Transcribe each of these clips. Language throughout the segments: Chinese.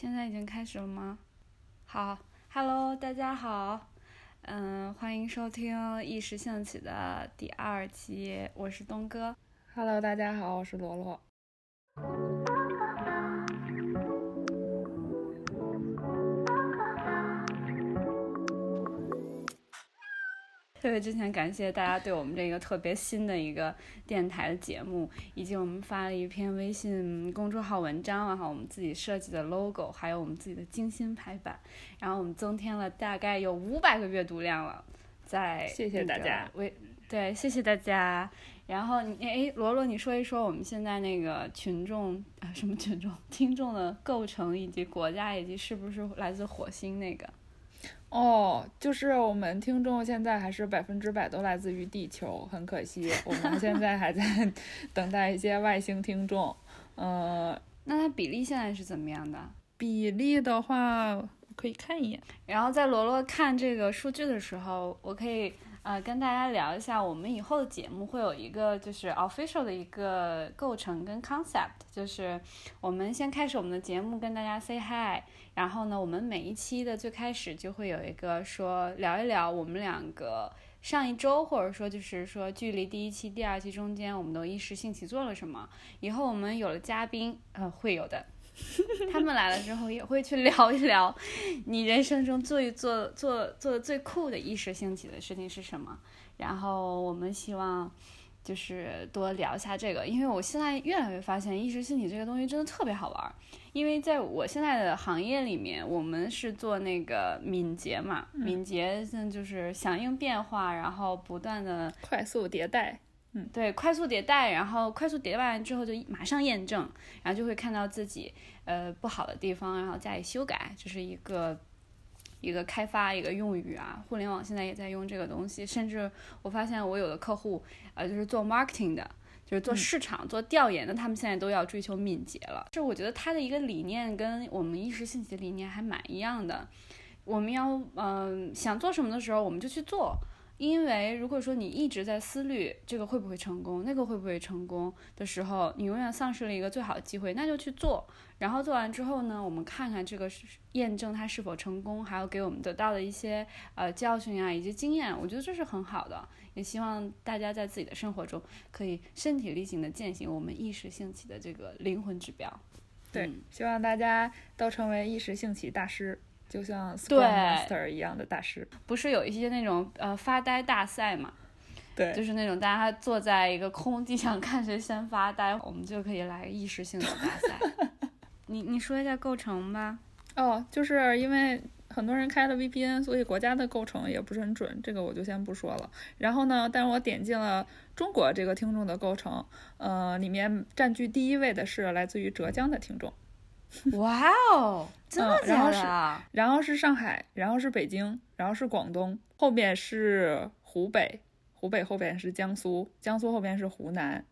现在已经开始了吗？好，Hello，大家好，嗯，欢迎收听一时兴起的第二期，我是东哥。Hello，大家好，我是罗罗。特别之前感谢大家对我们这个特别新的一个电台的节目，以及我们发了一篇微信公众号文章，然后我们自己设计的 logo，还有我们自己的精心排版，然后我们增添了大概有五百个阅读量了，在谢谢大家微对，谢谢大家。然后你哎，罗罗，你说一说我们现在那个群众啊，什么群众 听众的构成，以及国家，以及是不是来自火星那个？哦，就是我们听众现在还是百分之百都来自于地球，很可惜，我们现在还在 等待一些外星听众。呃，那它比例现在是怎么样的？比例的话，可以看一眼。然后在罗罗看这个数据的时候，我可以呃跟大家聊一下，我们以后的节目会有一个就是 official 的一个构成跟 concept，就是我们先开始我们的节目跟大家 say hi，然后呢，我们每一期的最开始就会有一个说聊一聊我们两个上一周，或者说就是说距离第一期、第二期中间，我们都一时兴起做了什么。以后我们有了嘉宾，呃，会有的。他们来了之后，也会去聊一聊你人生中最做做做的最酷的一时兴起的事情是什么。然后我们希望就是多聊一下这个，因为我现在越来越发现一时兴起这个东西真的特别好玩。因为在我现在的行业里面，我们是做那个敏捷嘛，敏捷就是响应变化，然后不断的快速迭代。嗯，对，快速迭代，然后快速迭代完之后就马上验证，然后就会看到自己呃不好的地方，然后加以修改，这是一个一个开发一个用语啊。互联网现在也在用这个东西，甚至我发现我有的客户呃就是做 marketing 的，就是做市场、做调研的，他们现在都要追求敏捷了。就我觉得他的一个理念跟我们意识信息的理念还蛮一样的。我们要嗯、想做什么的时候，我们就去做。因为如果说你一直在思虑这个会不会成功，那个会不会成功的时候，你永远丧失了一个最好的机会，那就去做。然后做完之后呢，我们看看这个是验证它是否成功，还有给我们得到的一些呃教训啊以及经验，我觉得这是很好的。也希望大家在自己的生活中可以身体力行的践行我们一时兴起的这个灵魂指标。对，嗯希望大家都成为一时兴起大师，就像对 Scrum Master 一样的大师。不是有一些那种呃发呆大赛嘛？对，就是那种大家坐在一个空地上看谁先发呆，我们就可以来意识性的大赛。你你说一下构成吧。哦，就是因为很多人开了 VPN，所以国家的构成也不是很准，这个我就先不说了。然后呢，但是我点进了中国这个听众的构成，呃，里面占据第一位的是来自于浙江的听众，哇哦，真的假嗯然后是的？然后是上海，然后是北京，然后是广东，后面是湖北，湖北后边是江苏，江苏后边是湖南。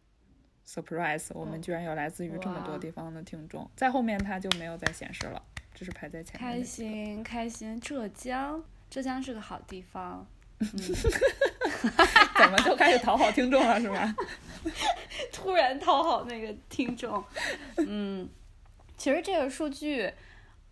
Surprise！我们居然有来自于这么多地方的听众，在后面它就没有再显示了，这是排在前面开。心开心，浙江，浙江是个好地方。嗯，怎么就开始讨好听众了，是吧？突然讨好那个听众。嗯，其实这个数据，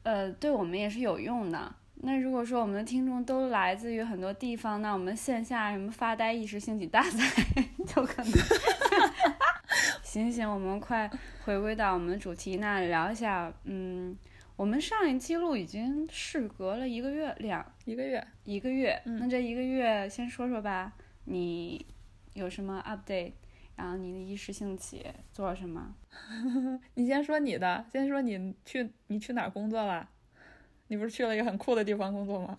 呃，对我们也是有用的。那如果说我们的听众都来自于很多地方，那我们线下什么发呆一时兴起大赛 就可能。行行，我们快回归到我们的主题，那聊一下，嗯，我们上一期录已经事隔了一个月两一个月，一个月，嗯那这一个月先说说吧，你有什么 update？然后你的一时兴起做了什么？你先说你的，先说你去你去哪儿工作了？你不是去了一个很酷的地方工作吗？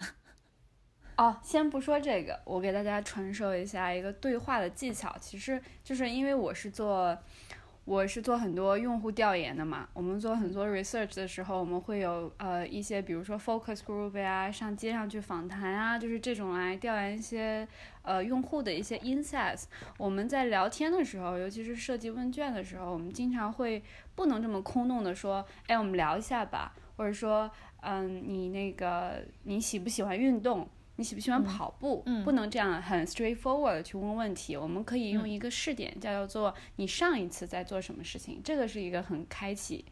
哦，先不说这个，我给大家传授一下一个对话的技巧。其实就是因为我是做，我是做很多用户调研的嘛。我们做很多 research 的时候，我们会有呃一些，比如说 focus group 呀，上街上去访谈啊，就是这种来调研一些呃用户的一些 insights。我们在聊天的时候，尤其是设计问卷的时候，我们经常会不能这么空洞的说，哎，我们聊一下吧，或者说，嗯，你那个你喜不喜欢运动？你喜不喜欢跑步？嗯不能这样很 straightforward 的去问问题。我们可以用嗯一个试点，叫做你上一次在做什么事情，这个是一个很开启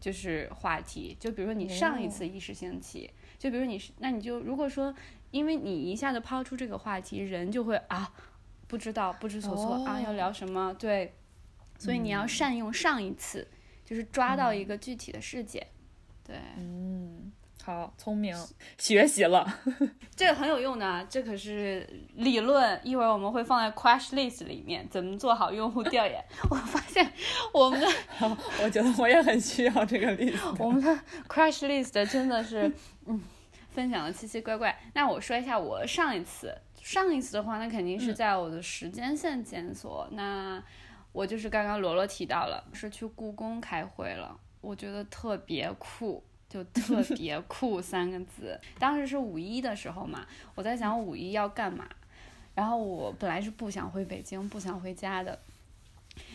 就是话题。就比如说你上一次意识兴起，就比如你是，那你就如果说，因为你一下子抛出这个话题，人就会啊，不知道不知所措啊，要聊什么？对，所以你要善用上一次，就是抓到一个具体的事件。对，嗯。好聪明，学习了，这个很有用的，这可是理论。一会儿我们会放在 crash list 里面，怎么做好用户调研？我发现我们的，我觉得我也很需要这个 list。我们的 crash list 真的是，嗯，分享的奇奇怪怪。那我说一下我上一次，上一次的话，那肯定是在我的时间线检索。那我就是刚刚罗罗提到了，是去故宫开会了，我觉得特别酷。就特别酷三个字，当时是五一的时候嘛，我在想五一要干嘛，然后我本来是不想回北京，不想回家的，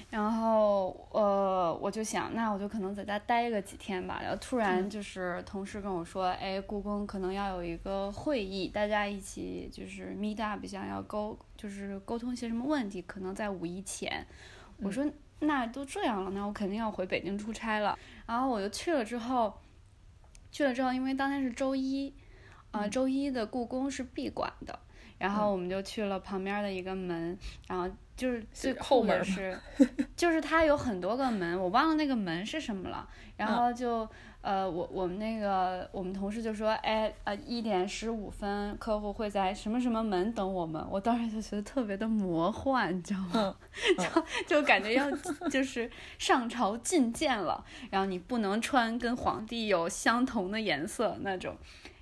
然后呃，我就想，那我就可能在家待个几天吧，然后突然就是同事跟我说，哎，故宫可能要有一个会议，大家一起就是 meet up，想要沟就是沟通一些什么问题，可能在五一前，我说那都这样了，那我肯定要回北京出差了，然后我就去了之后。去了之后，因为当天是周一，呃，周一的故宫是闭馆的，然后我们就去了旁边的一个门，然后就是最后的是，就是它有很多个门，我忘了那个门是什么了，然后就。呃，我我们那个我们同事就说，哎，呃，一点十五分，客户会在什么什么门等我们。我当时就觉得特别的魔幻，你知道吗？就就感觉要就是上朝觐见了，然后你不能穿跟皇帝有相同的颜色那种。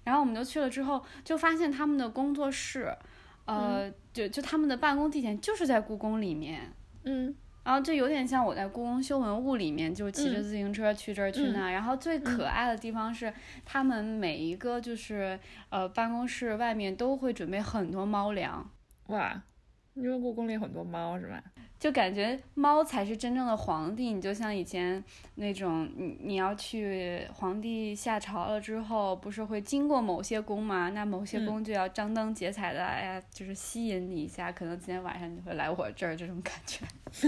然后我们就去了之后，就发现他们的工作室，呃，就就他们的办公地点就是在故宫里面，嗯。然后就有点像我在故宫修文物里面，就骑着自行车去这儿去那。然后最可爱的地方是，他们每一个就是呃办公室外面都会准备很多猫粮。哇，因为故宫里很多猫是吧？就感觉猫才是真正的皇帝，你就像以前那种，你你要去皇帝下朝了之后，不是会经过某些宫吗？那某些宫就要张灯结彩的，哎呀，就是吸引你一下，可能今天晚上你会来我这儿，这种感觉。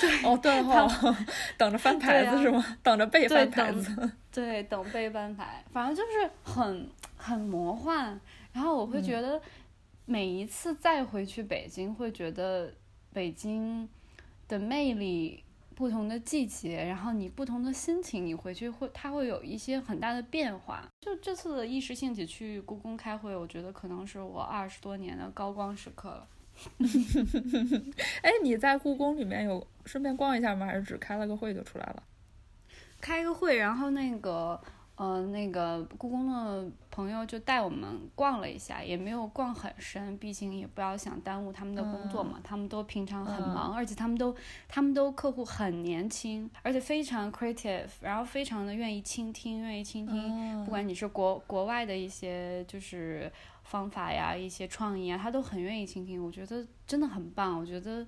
对，哦对哦，等着翻牌子是吗？等着被翻牌子。对，等被翻牌，反正就是很很魔幻。然后我会觉得，每一次再回去北京，会觉得。北京的魅力，不同的季节，然后你不同的心情，你回去会，它会有一些很大的变化。就这次的一时兴起去故宫开会，我觉得可能是我二十多年的高光时刻了。哎，你在故宫里面有顺便逛一下吗？还是只开了个会就出来了？开个会，然后那个。嗯，那个故宫的朋友就带我们逛了一下，也没有逛很深，毕竟也不要想耽误他们的工作嘛。他们都平常很忙，而且他们都他们都客户很年轻，而且非常 creative，然后非常的愿意倾听，愿意倾听。不管你是国国外的一些就是方法呀，一些创意啊，他都很愿意倾听。我觉得真的很棒。我觉得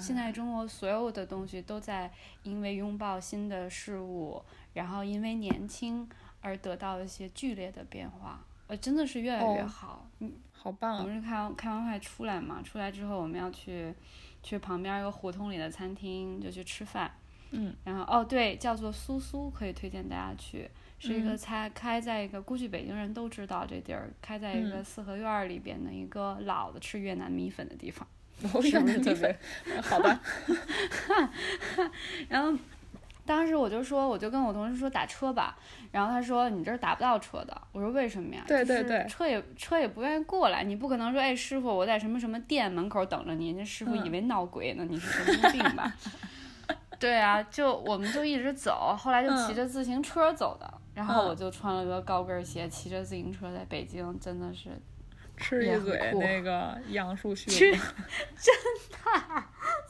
现在中国所有的东西都在因为拥抱新的事物，然后因为年轻。而得到一些剧烈的变化，呃，真的是越来越好。嗯，好棒！我们是开开完会出来嘛，出来之后我们要去去旁边一个胡同里的餐厅就去吃饭。嗯，然后哦对，叫做苏苏，可以推荐大家去，是一个开开在一个估计北京人都知道这地儿，开在一个四合院里边的一个老的吃越南米粉的地方。越南米粉，好吧。然后。当时我就说，我就跟我同事说打车吧，然后他说你这儿打不到车的。我说为什么呀？对对对，车也车也不愿意过来，你不可能说哎师傅我在什么什么店门口等着你，人家师傅以为闹鬼呢，你是神经病吧？对啊，就我们就一直走，后来就骑着自行车走的，然后我就穿了个高跟鞋，骑着自行车在北京，真的是吃一嘴那个杨树絮，真的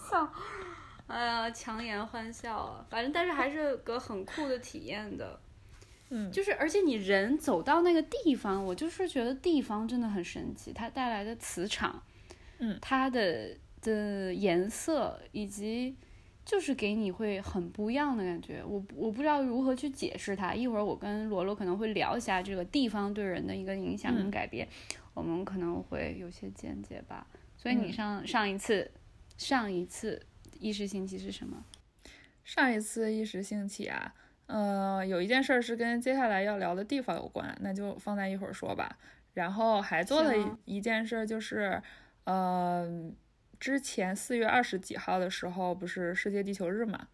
笑。哎呀，强颜欢笑啊！反正，但是还是个很酷的体验的。嗯，就是而且你人走到那个地方，我就是觉得地方真的很神奇，它带来的磁场，嗯，它的的颜色以及就是给你会很不一样的感觉。我我不知道如何去解释它。一会儿我跟罗罗可能会聊一下这个地方对人的一个影响跟改变，我们可能会有些见解吧。所以你上上一次，上一次。一时兴起是什么？上一次一时兴起啊，呃，有一件事是跟接下来要聊的地方有关，那就放在一会儿说吧。然后还做了一件事，就是呃，之前四月二十几号的时候，不是世界地球日嘛？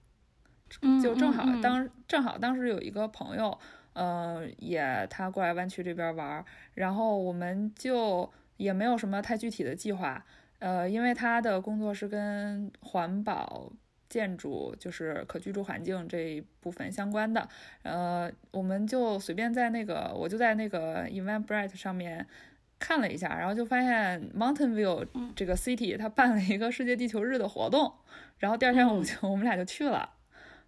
就正好当正好当时有一个朋友，呃，也他过来湾区这边玩，然后我们就也没有什么太具体的计划，呃，因为他的工作是跟环保。建筑就是可居住环境这一部分相关的，呃，我们就随便在那个，我就在那个 Eventbrite 上面看了一下，然后就发现 Mountain View 这个 city 它办了一个世界地球日的活动，然后第二天我们就我们俩就去了，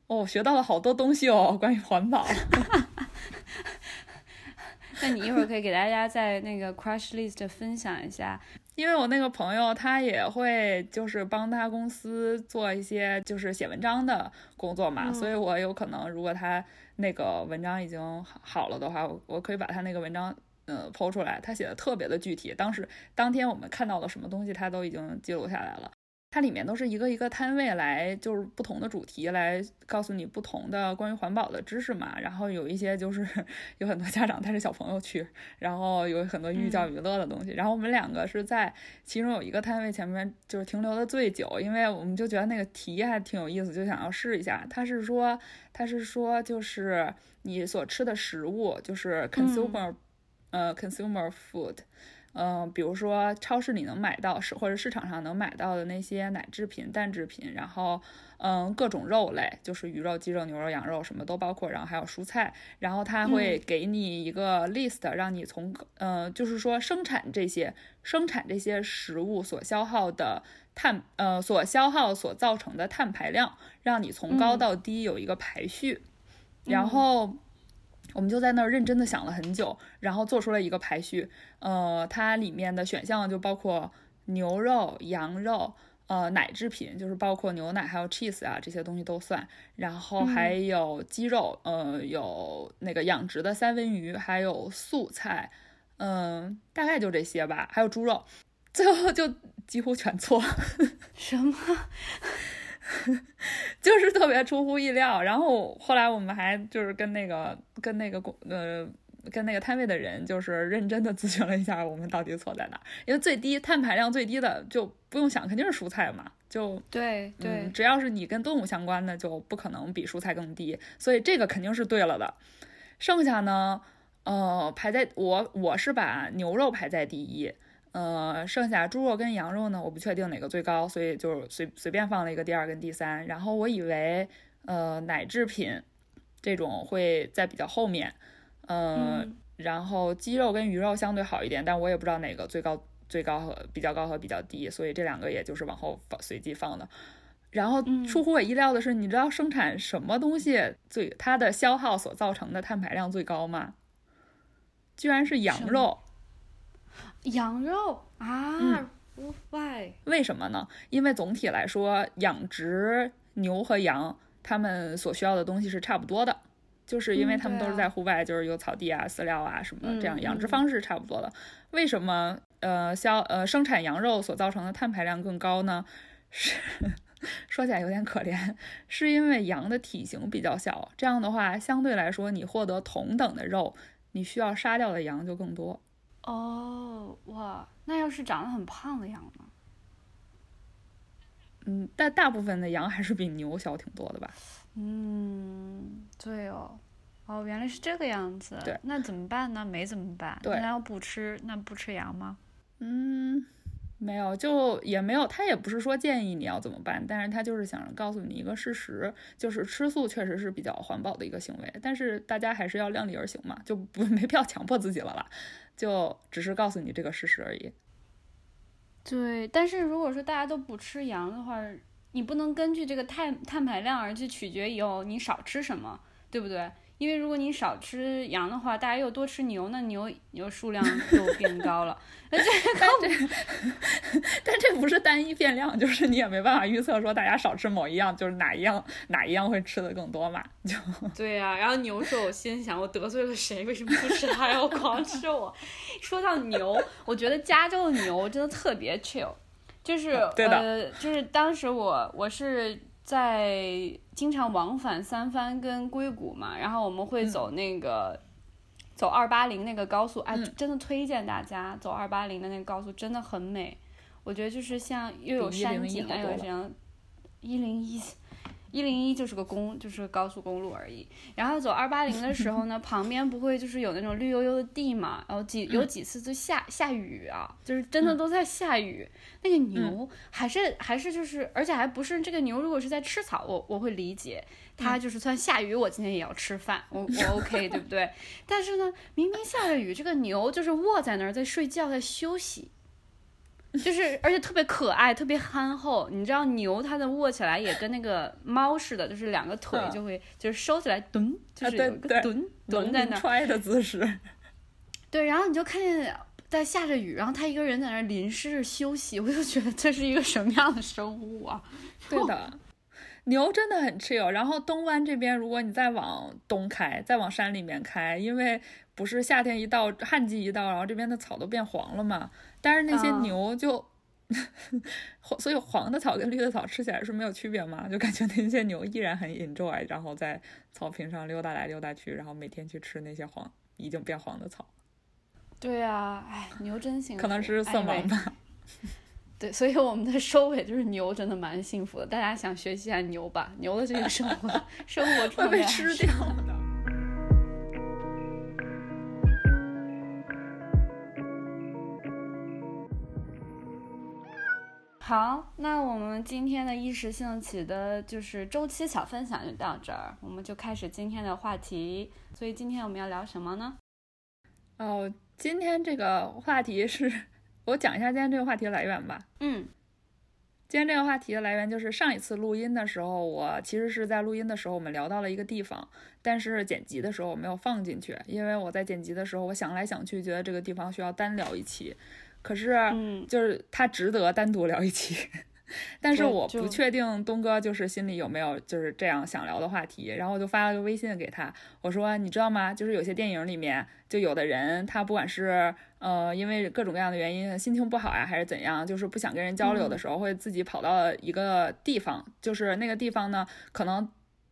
哦，学到了好多东西哦，关于环保。那你一会儿可以给大家在那个 crush List 分享一下。因为我那个朋友他也会就是帮他公司做一些就是写文章的工作嘛，所以我有可能如果他那个文章已经好了的话，我我可以把他那个文章呃剖出来，他写的特别的具体，当时当天我们看到了什么东西，他都已经记录下来了。它里面都是一个一个摊位来，就是不同的主题来告诉你不同的关于环保的知识嘛。然后有一些就是有很多家长带着小朋友去，然后有很多寓教于乐的东西。然后我们两个是在其中有一个摊位前面就是停留的最久，因为我们就觉得那个题还挺有意思，就想要试一下。他是说，他是说就是你所吃的食物就是 consumer，呃，consumer food。嗯，比如说超市里能买到，是或者市场上能买到的那些奶制品、蛋制品，然后嗯，各种肉类，就是鱼肉、鸡肉、牛肉、羊肉，什么都包括，然后还有蔬菜，然后他会给你一个 list，让你从呃，就是说生产这些生产这些食物所消耗的碳，呃，所消耗所造成的碳排量，让你从高到低有一个排序，然后。我们就在那儿认真的想了很久，然后做出了一个排序。呃，它里面的选项就包括牛肉、羊肉，呃，奶制品就是包括牛奶还有 cheese 啊这些东西都算。然后还有鸡肉，呃，有那个养殖的三文鱼，还有素菜，嗯，大概就这些吧。还有猪肉，最后就几乎全错。什么？就是特别出乎意料，然后后来我们还就是跟那个跟那个公呃跟那个摊位的人就是认真的咨询了一下，我们到底错在哪？因为最低碳排量最低的就不用想，肯定是蔬菜嘛，就对对，只要是你跟动物相关的，就不可能比蔬菜更低，所以这个肯定是对了的。剩下呢，呃，排在我我是把牛肉排在第一。呃，剩下猪肉跟羊肉呢，我不确定哪个最高，所以就随随便放了一个第二跟第三。然后我以为，呃，奶制品这种会在比较后面，嗯，然后鸡肉跟鱼肉相对好一点，但我也不知道哪个最高最高和比较高和比较低，所以这两个也就是往后放随机放的。然后出乎我意料的是，你知道生产什么东西最它的消耗所造成的碳排量最高吗？居然是羊肉。羊肉啊？Why？为什么呢？因为总体来说，养殖牛和羊，它们所需要的东西是差不多的，就是因为他们都是在户外，就是有草地啊、饲料啊什么的，这样养殖方式差不多的。为什么呃销呃生产羊肉所造成的碳排量更高呢？是 说起来有点可怜，是因为羊的体型比较小，这样的话相对来说，你获得同等的肉，你需要杀掉的羊就更多。哦，哇，那要是长得很胖的羊呢？嗯，但大部分的羊还是比牛小挺多的吧？嗯，对哦，哦，原来是这个样子。对，那怎么办呢？没怎么办？对，那要不吃，那不吃羊吗？嗯。没有，就也没有，他也不是说建议你要怎么办，但是他就是想告诉你一个事实，就是吃素确实是比较环保的一个行为，但是大家还是要量力而行嘛，就不 没必要强迫自己了啦，就只是告诉你这个事实而已。对，但是如果说大家都不吃羊的话，你不能根据这个碳碳排量而去取决以后你少吃什么，对不对？因为如果你少吃羊的话，大家又多吃牛，那牛牛数量就变高了。但这但这不是单一变量，就是你也没办法预测说大家少吃某一样，就是哪一样哪一样会吃的更多嘛？就 对呀。然后牛说：“我心想，我得罪了谁？为什么不吃它，要狂吃我？” 说到牛，我觉得加州的牛真的特别 chill，就是呃，就是当时我我是。在经常往返三藩跟硅谷嘛，然后我们会走那个、走二八零那个高速，哎，嗯真的推荐大家走二八零的那个高速，真的很美。我觉得就是像又有山景啊，又好多了有这样一零一。一零一就是个公，就是高速公路而已。然后走二八零的时候呢，旁边不会就是有那种绿油油的地嘛，然后几有几次就下下雨啊，就是真的都在下雨。那个牛还是还是就是，而且还不是这个牛，如果是在吃草，我我会理解，它就是算下雨，我今天也要吃饭，我我 OK 对不对？但是呢，明明下着雨，这个牛就是卧在那儿在睡觉，在休息。就是，而且特别可爱，特别憨厚。你知道牛它的卧起来也跟那个猫似的，就是两个腿嗯就会就是收起来蹲，就是对对有一个蹲蹲农在那儿。揣的姿势。对，然后你就看见在下着雨，然后它一个人在那儿淋湿着休息，我就觉得这是一个什么样的生物啊？对的，牛真的很 chill。然后东湾这边，如果你再往东开，再往山里面开，因为不是夏天一到，旱季一到，然后这边的草都变黄了嘛。但是那些啊牛就，所以黄的草跟绿的草吃起来是没有区别吗？就感觉那些牛依然很 enjoy，然后在草坪上溜达来溜达去，然后每天去吃那些黄已经变黄的草，对啊，哎，牛真幸福。可能是色盲吧。对，所以我们的收尾就是牛真的蛮幸福的，大家想学习一下牛吧，牛的这个生活 生活会被吃掉的。好，那我们今天的一时兴起的就是周期小分享就到这儿，我们就开始今天的话题。所以今天我们要聊什么呢？哦，今天这个话题是 我讲一下今天这个话题的来源吧。嗯今天这个话题的来源就是上一次录音的时候，我其实是在录音的时候我们聊到了一个地方，但是剪辑的时候我没有放进去，因为我在剪辑的时候我想来想去，觉得这个地方需要单聊一期，可是嗯，就是他值得单独聊一期。但是我不确定东哥就是心里有没有就是这样想聊的话题，然后我就发了个微信给他，我说你知道吗？就是有些电影里面，就有的人他不管是呃因为各种各样的原因心情不好呀，还是怎样，就是不想跟人交流的时候，会自己跑到一个地方，就是那个地方呢，可能。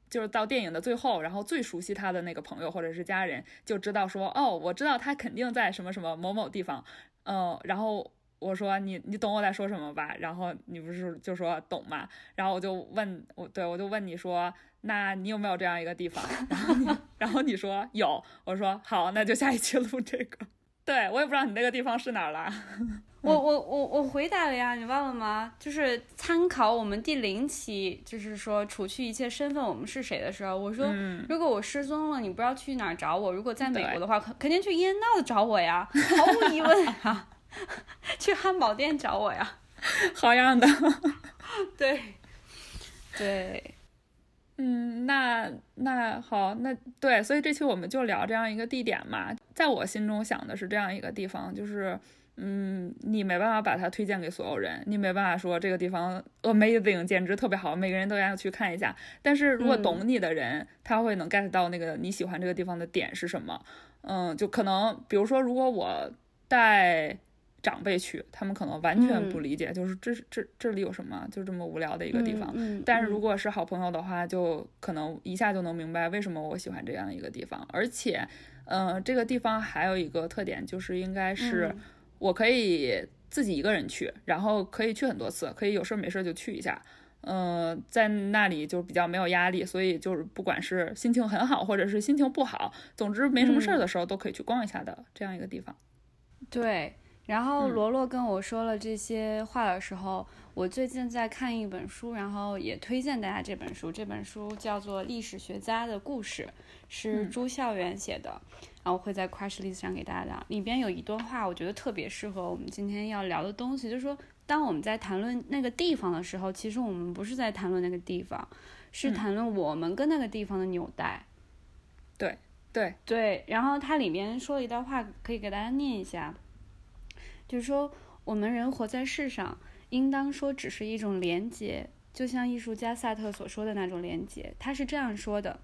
就是到电影的最后，然后最熟悉他的那个朋友或者是家人就知道说，哦，我知道他肯定在什么什么某某地方，嗯，然后我说你你懂我在说什么吧？然后你不是就说懂嘛？然后我就问我对我就问你说，那你有没有这样一个地方？然后你然后你说有，我说好，那就下一期录这个。对我也不知道你那个地方是哪儿了。我我我我回答了呀，你忘了吗？就是参考我们第零期，就是说除去一切身份，我们是谁的时候，我说、嗯，如果我失踪了，你不知道去哪儿找我。如果在美国的话，肯肯定去伊恩闹的找我呀，毫无疑问呀，去汉堡店找我呀。好样的。对，对，嗯，那那好，那对，所以这期我们就聊这样一个地点嘛。在我心中想的是这样一个地方，就是，嗯，你没办法把它推荐给所有人，你没办法说这个地方 amazing，简直特别好，每个人都要去看一下。但是如果嗯懂你的人，他会能 get 到那个你喜欢这个地方的点是什么。嗯，就可能比如说，如果我带长辈去，他们可能完全不嗯理解，就是这这这里有什么，就这么无聊的一个地方。嗯，嗯但是如嗯果是好朋友的话，就可能一下就能明白为什么我喜欢这样一个地方。而且，嗯、这个地方还有一个特点，就是应该是嗯我可以自己一个人去，然后可以去很多次，可以有事儿没事儿就去一下。嗯、在那里就比较没有压力，所以就是不管是心情很好，或者是心情不好，总之没什么事儿的时候都可以去逛一下的这样一个地方。对。然后嗯罗罗跟我说了这些话的时候，我最近在看一本书，然后也推荐大家这本书。这本书叫做《历史学家的故事》，是嗯朱孝元写的，然后会在 Crash List 上给大家讲。里边有一段话，我觉得特别适合我们今天要聊的东西，就是说，当我们在谈论那个地方的时候，其实我们不是在谈论那个地方，是嗯谈论我们跟那个地方的纽带。对对，对，然后它里面说了一段话，可以给大家念一下，就是说我们人活在世上，应当说只是一种连结，就像艺术家萨特所说的那种连结。他是这样说的：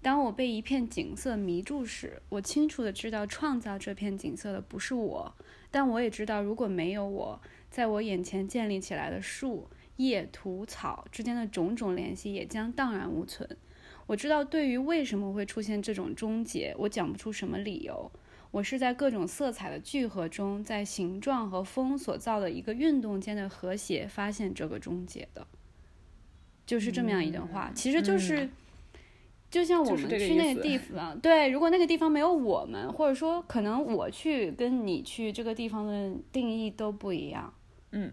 当我被一片景色迷住时，我清楚的知道创造这片景色的不是我，但我也知道如果没有我，在我眼前建立起来的树叶、土、草之间的种种联系也将荡然无存。我知道，对于为什么会出现这种终结，我讲不出什么理由。我是在各种色彩的聚合中，在形状和风所造的一个运动间的和谐，发现这个终结的。就是这么样一段话，其实就是，就像我们去那个地 方，对，如果那个地方没有我们，或者说可能我去跟你去这个地方的定义都不一样。嗯。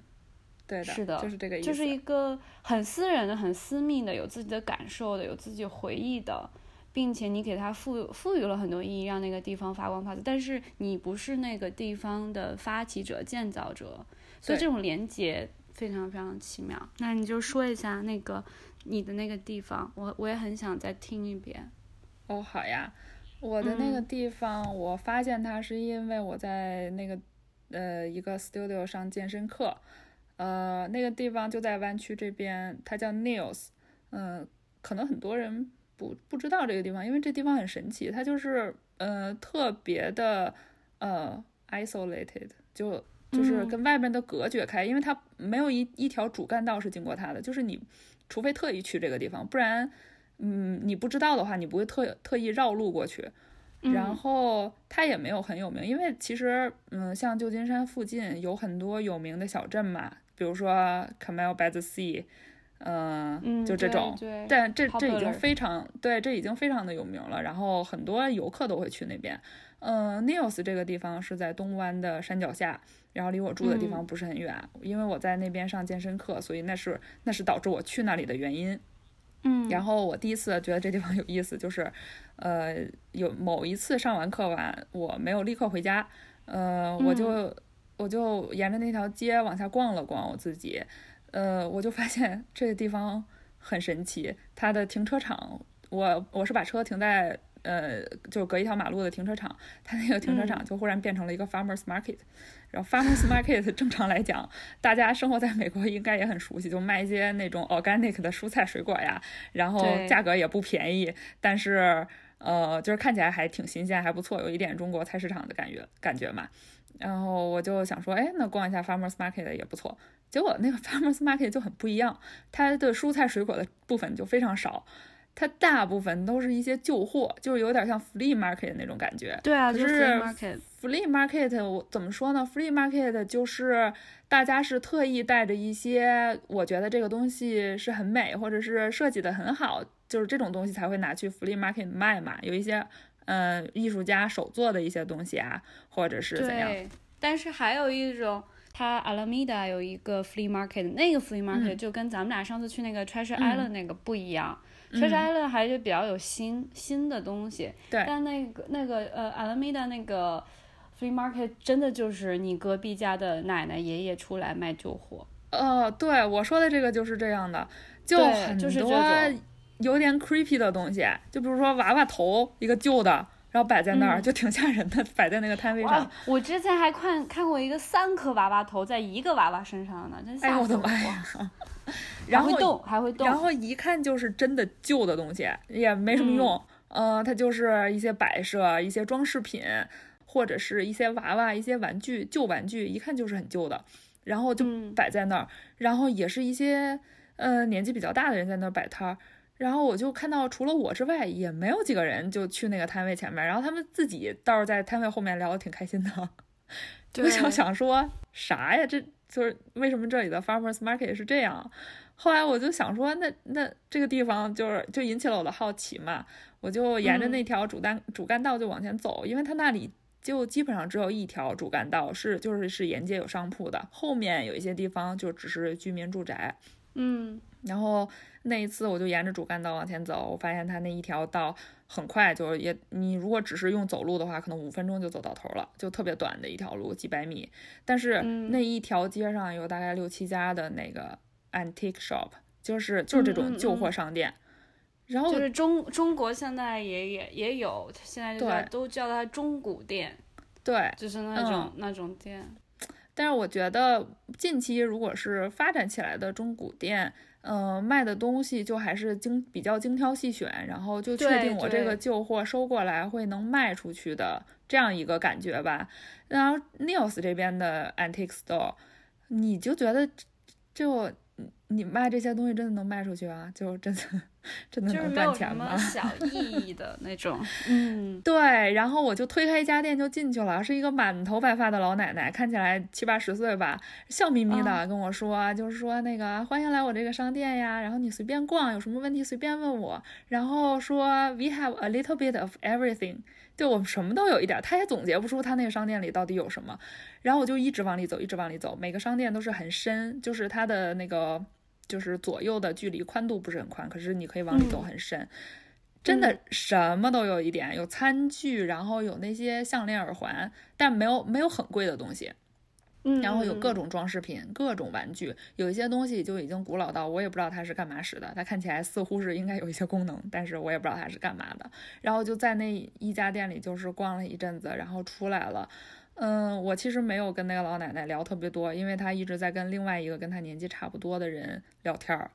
对是的，就是这个意思，就是一个很私人的、很私密的、有自己的感受的、有自己回忆的，并且你给它赋赋予了很多意义，让那个地方发光发热。但是你不是那个地方的发起者、建造者，所以这种连接非常非常奇妙。那你就说一下那个你的那个地方，我我也很想再听一遍。哦，好呀，我的那个地方，我发现它是因为我在那个呃一个 studio 上健身课。呃，那个地方就在湾区这边，它叫 Neos。嗯，可能很多人不不知道这个地方，因为这地方很神奇，它就是呃特别的呃 isolated，就就是跟外面的隔绝开，因为它没有一一条主干道是经过它的，就是你除非特意去这个地方，不然嗯你不知道的话，你不会特特意绕路过去。然后它也没有很有名，因为其实嗯像旧金山附近有很多有名的小镇嘛。比如说 Camel by the Sea，嗯，就这种，但这这已经非常对，这已经非常的有名了。然后很多游客都会去那边。嗯，Nios 这个地方是在东湾的山脚下，然后离我住的地方不是很远。因为我在那边上健身课，所以那是那是导致我去那里的原因。嗯，然后我第一次觉得这地方有意思，就是呃，有某一次上完课完，我没有立刻回家，呃，我就。我就沿着那条街往下逛了逛，我自己，呃，我就发现这个地方很神奇。它的停车场，我我是把车停在呃，就隔一条马路的停车场，它那个停车场就忽然变成了一个 farmers market。然后 farmers market 正常来讲，大家生活在美国应该也很熟悉，就卖一些那种 organic 的蔬菜水果呀，然后价格也不便宜，但是呃，就是看起来还挺新鲜，还不错，有一点中国菜市场的感觉感觉嘛。然后我就想说，哎，那逛一下 farmers market 也不错。结果那个 farmers market 就很不一样，它的蔬菜水果的部分就非常少，它大部分都是一些旧货，就是有点像 flea market 那种感觉。对啊，就是 flea market。我怎么说呢？flea market 就是大家是特意带着一些，我觉得这个东西是很美，或者是设计的很好，就是这种东西才会拿去 flea market 卖嘛。有一些。嗯，艺术家手做的一些东西啊，或者是怎样？对，但是还有一种，它 Alameda 有一个 flea market，那个 flea market 就跟咱们俩上次去那个 Treasure Island 那个不一样。Treasure Island 还是比较有新新的东西，对。但那个那个呃 Alameda 那个 flea market 真的就是你隔壁家的奶奶爷爷出来卖旧货。呃，对，我说的这个就是这样的，就很多。有点 creepy 的东西，就比如说娃娃头，一个旧的，然后摆在那儿，就挺吓人的，摆在那个摊位上。我之前还看看过一个三颗娃娃头在一个娃娃身上呢，真吓死我了。然后动，还会动，然后一看就是真的旧的东西，也没什么用。嗯，它就是一些摆设、一些装饰品，或者是一些娃娃、一些玩具，旧玩具，一看就是很旧的，然后就摆在那儿。然后也是一些呃年纪比较大的人在那儿摆摊儿。然后我就看到，除了我之外，也没有几个人就去那个摊位前面。然后他们自己倒是在摊位后面聊的挺开心的。就想想说啥呀？这就是为什么这里的 farmers market 是这样？后来我就想说，那那这个地方就是就引起了我的好奇嘛。我就沿着那条主干主干道就往前走，因为它那里就基本上只有一条主干道是就是是沿街有商铺的，后面有一些地方就只是居民住宅。嗯，然后。那一次我就沿着主干道往前走，我发现它那一条道很快就也，你如果只是用走路的话，可能五分钟就走到头了，就特别短的一条路，几百米。但是那一条街上有大概六七家的那个 antique shop，就是就是这种旧货商店。然后就是中中国现在也也也有，现在就都叫它中古店。对，就是那种那种店。但是我觉得近期如果是发展起来的中古店。嗯，卖的东西就还是精比较精挑细选，然后就确定我这个旧货收过来会能卖出去的这样一个感觉吧。然后 News 这边的 Antique Store，你就觉得就你卖这些东西真的能卖出去啊？就真的真的就是能赚钱吗？小 意义的那种。嗯，对，然后我就推开一家店就进去了，是一个满头白发的老奶奶，看起来七八十岁吧，笑眯眯的跟我说，就是说那个欢迎来我这个商店呀，然后你随便逛，有什么问题随便问我，然后说 we have a little bit of everything，就我们什么都有一点儿，他也总结不出他那个商店里到底有什么，然后我就一直往里走，一直往里走，每个商店都是很深，就是它的那个就是左右的距离宽度不是很宽，可是你可以往里走嗯很深。真的什么都有一点，有餐具，然后有那些项链、耳环，但没有没有很贵的东西，嗯然后有各种装饰品、各种玩具，有一些东西就已经古老到我也不知道它是干嘛使的，它看起来似乎是应该有一些功能，但是我也不知道它是干嘛的。然后就在那一家店里就是逛了一阵子，然后出来了。嗯，我其实没有跟那个老奶奶聊特别多，因为她一直在跟另外一个跟她年纪差不多的人聊天儿。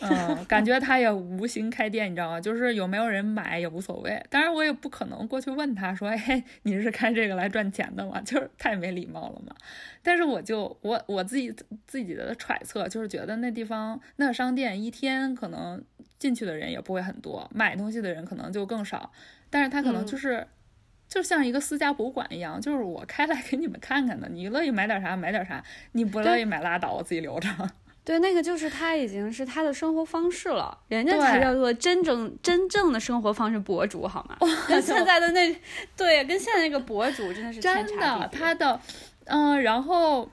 嗯，感觉她也无心开店，你知道吗？就是有没有人买也无所谓。当然，我也不可能过去问她说：“哎，你是开这个来赚钱的吗？”就是太没礼貌了嘛。但是我就我我自己自己的揣测，就是觉得那地方那个商店一天可能进去的人也不会很多，买东西的人可能就更少。但是他可能嗯就是、就像一个私家博物馆一样，就是我开来给你们看看的，你乐意买点啥买点啥，你不乐意买拉倒，我自己留着。对，那个就是他已经是他的生活方式了，人家对才叫做真正真正的生活方式博主，好吗？跟现在的那，对，跟现在那个博主真的是天真的。他的，嗯、然后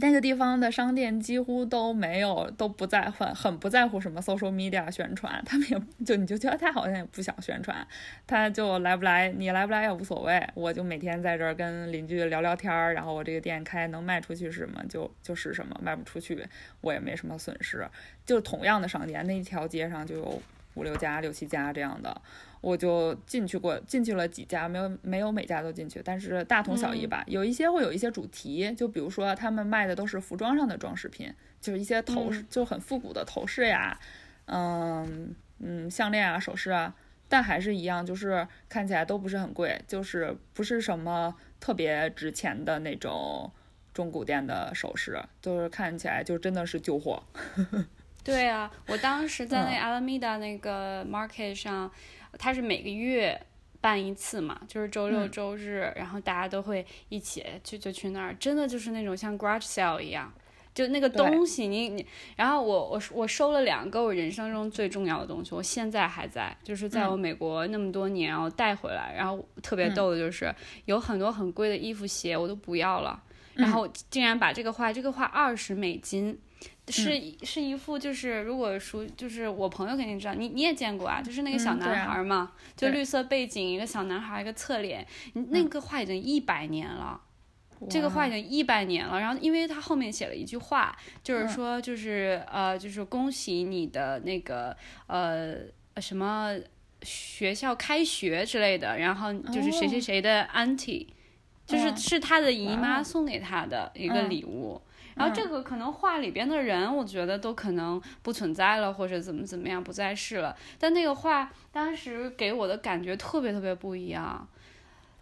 那个地方的商店几乎都没有，都不在很很不在乎什么 social media 宣传，他们也就你就觉得他好像也不想宣传，他就来不来，你来不来也无所谓，我就每天在这儿跟邻居聊聊天儿，然后我这个店开能卖出去是什么就就是什么，卖不出去我也没什么损失。就同样的商店，那一条街上就有五六家、六七家这样的。我就进去过，进去了几家，没有没有每家都进去，但是大同小异吧。有一些会有一些主题，就比如说他们卖的都是服装上的装饰品，就是一些头饰，嗯就很复古的头饰呀，嗯嗯项链啊、首饰啊，但还是一样，就是看起来都不是很贵，就是不是什么特别值钱的那种中古店的首饰，就是看起来就真的是旧货。对啊，我当时在那嗯。Alameda 那个 market 上，它是每个月办一次嘛，就是周六嗯。周日，然后大家都会一起去就去那儿，真的就是那种像 garage sale 一样。就那个东西你，你，然后我我我收了两个我人生中最重要的东西，我现在还在，就是在我美国那么多年，然后带回来，然后特别嗯。逗的就是、有很多很贵的衣服鞋我都不要了，然后竟然把这个画，这个画二十美金，是、是一副就是如果熟就是我朋友肯定知道，你你也见过啊，就是那个小男孩嘛，就绿色背景一个小男孩一个侧脸，那个画已经一百年了。这个画已经一百年了，然后因为他后面写了一句话，就是嗯。说，就是、呃，就是恭喜你的那个呃什么学校开学之类的，然后就是谁谁哦。谁的 auntie，、就是嗯。是他的姨妈送给他的一个嗯。礼物。然后这个可能画里边的人，我觉得都可能不存在了，或者怎么怎么样不在世了。但那个画当时给我的感觉特别特别不一样。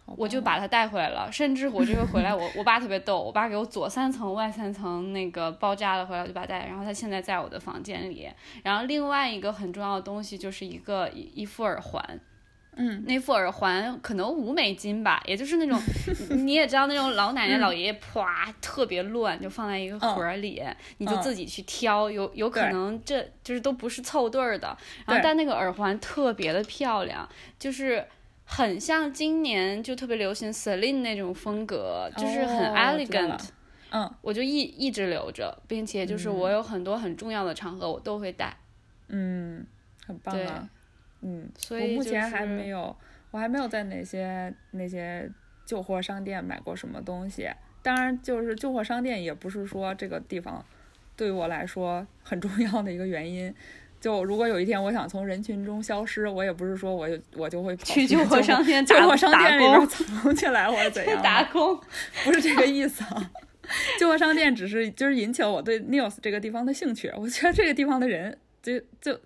我就把它带回来了，甚至我这回回来，我我爸特别逗，我爸给我左三层外三层那个包扎了回来，我就把它带来，然后它现在在我的房间里。然后另外一个很重要的东西就是一个一一副耳环，嗯，那副耳环可能五美金吧，也就是那种 你也知道那种老奶奶老爷爷啪特别乱，就放在一个盒儿里，你就嗯。自己去挑，有有可能这就是都不是凑对儿的，然后对。但那个耳环特别的漂亮，就是。很像今年就特别流行 Celine 那种风格，就是很 elegant，、了嗯。我就一一直留着，并且就是我有很多很重要的场合我都会戴，嗯，很棒对。啊。嗯，所以就我目前还没有，我还没有在哪些那些旧货商店买过什么东西。当然，就是旧货商店也不是说这个地方对于我来说很重要的一个原因。就如果有一天我想从人群中消失，我也不是说我就我就会去旧货商店旧货商打店里边工藏起来或者怎样，打工。不是这个意思啊。旧货商店只是就是引起了我对 News 这个地方的兴趣，我觉得这个地方的人就就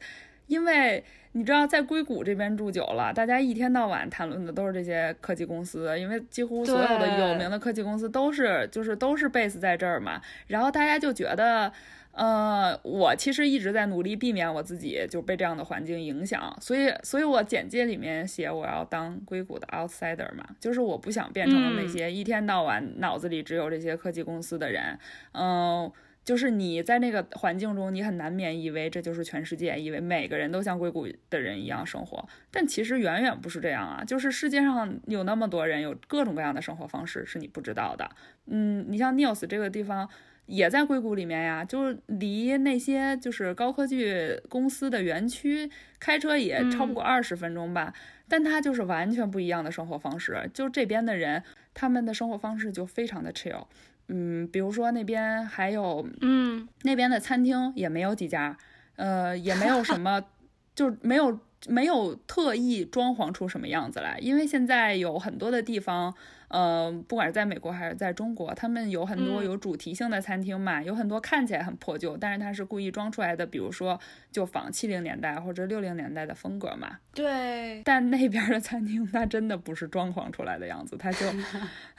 因为你知道，在硅谷这边住久了，大家一天到晚谈论的都是这些科技公司，因为几乎所有的有名的科技公司都是就是都是 base 在这儿嘛。然后大家就觉得，呃，我其实一直在努力避免我自己就被这样的环境影响，所以，所以我简介里面写我要当硅谷的 outsider 嘛，就是我不想变成那些一天到晚脑子里只有这些科技公司的人，嗯。就是你在那个环境中，你很难免以为这就是全世界，以为每个人都像硅谷的人一样生活，但其实远远不是这样啊！就是世界上有那么多人，有各种各样的生活方式是你不知道的。嗯，你像 Neos 这个地方也在硅谷里面呀，就是离那些就是高科技公司的园区开车也超不过二十分钟吧，但它就是完全不一样的生活方式。就这边的人，他们的生活方式就非常的 chill。嗯，比如说那边还有，嗯，那边的餐厅也没有几家，呃，也没有什么，就没有没有特意装潢出什么样子来，因为现在有很多的地方。呃，不管是在美国还是在中国，他们有很多有主题性的餐厅嘛，有很多看起来很破旧，但是它是故意装出来的，比如说就仿七零年代或者六零年代的风格嘛。对。但那边的餐厅，它真的不是装潢出来的样子，它就，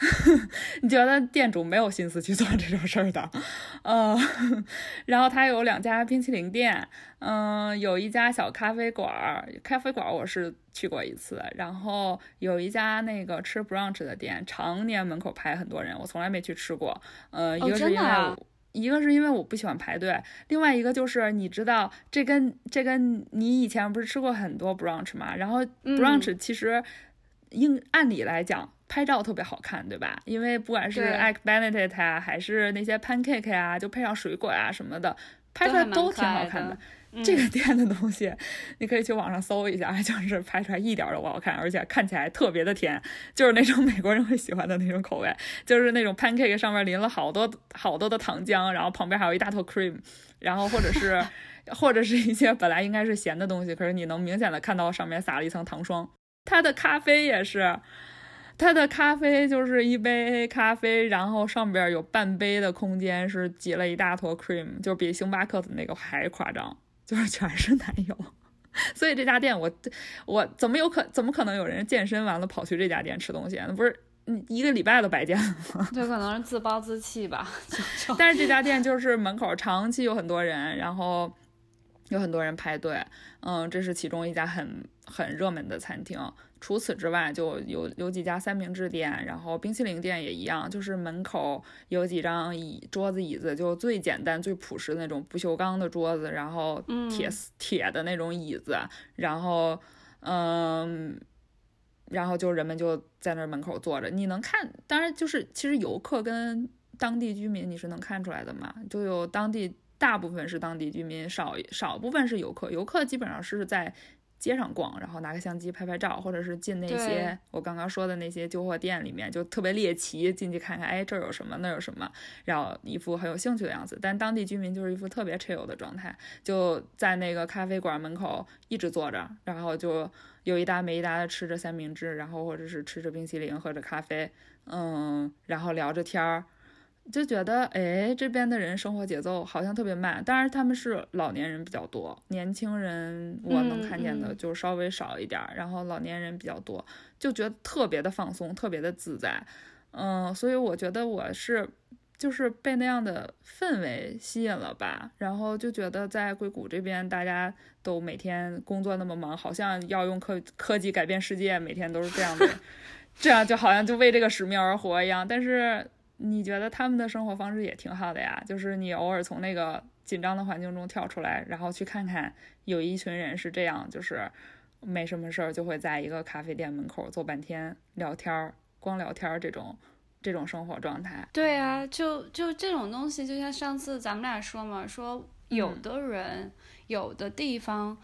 你觉得店主没有心思去做这种事儿的，呃，然后它有两家冰淇淋店，嗯，有一家小咖啡馆儿，咖啡馆我是。去过一次，然后有一家那个吃 brunch 的店，常年门口排很多人，我从来没去吃过。呃，一个是因为一个是因为我不喜欢排队，另外一个就是你知道，这跟这跟你以前不是吃过很多 brunch 吗？然后 brunch 其实应按理来讲拍照特别好看，对吧？因为不管是 egg benedict 啊，还是那些 pancake 啊，就配上水果啊什么的，拍出来都挺好看的。这个店的东西，你可以去网上搜一下，就是拍出来一点都不好看，而且看起来特别的甜，就是那种美国人会喜欢的那种口味，就是那种 pancake 上面淋了好多好多的糖浆，然后旁边还有一大坨 cream，然后或者是 或者是一些本来应该是咸的东西，可是你能明显的看到上面撒了一层糖霜。它的咖啡也是，它的咖啡就是一杯咖啡，然后上边有半杯的空间是挤了一大坨 cream，就比星巴克的那个还夸张。就是全是男友，所以这家店我我怎么有可怎么可能有人健身完了跑去这家店吃东西？那不是一个礼拜都白见了吗？就可能是自暴自弃吧。但是这家店就是门口长期有很多人，然后有很多人排队。嗯，这是其中一家很很热门的餐厅。除此之外，就有有几家三明治店，然后冰淇淋店也一样，就是门口有几张椅桌子椅子，就最简单最朴实的那种不锈钢的桌子，然后铁铁的那种椅子，然后嗯，然后就人们就在那门口坐着，你能看，当然就是其实游客跟当地居民你是能看出来的嘛，就有当地大部分是当地居民，少少部分是游客，游客基本上是在。街上逛，然后拿个相机拍拍照，或者是进那些我刚刚说的那些旧货店里面，就特别猎奇，进去看看，哎，这儿有什么，那有什么，然后一副很有兴趣的样子。但当地居民就是一副特别 chill 的状态，就在那个咖啡馆门口一直坐着，然后就有一搭没一搭的吃着三明治，然后或者是吃着冰淇淋，喝着咖啡，嗯，然后聊着天儿。就觉得，哎，这边的人生活节奏好像特别慢。当然，他们是老年人比较多，年轻人我能看见的就稍微少一点。然后老年人比较多，就觉得特别的放松，特别的自在。嗯，所以我觉得我是就是被那样的氛围吸引了吧。然后就觉得在硅谷这边，大家都每天工作那么忙，好像要用科科技改变世界，每天都是这样的，这样就好像就为这个使命而活一样。但是。你觉得他们的生活方式也挺好的呀？就是你偶尔从那个紧张的环境中跳出来，然后去看看，有一群人是这样，就是没什么事儿就会在一个咖啡店门口坐半天聊天儿，光聊天儿这种这种生活状态。对啊，就就这种东西，就像上次咱们俩说嘛，说有的人有的地方。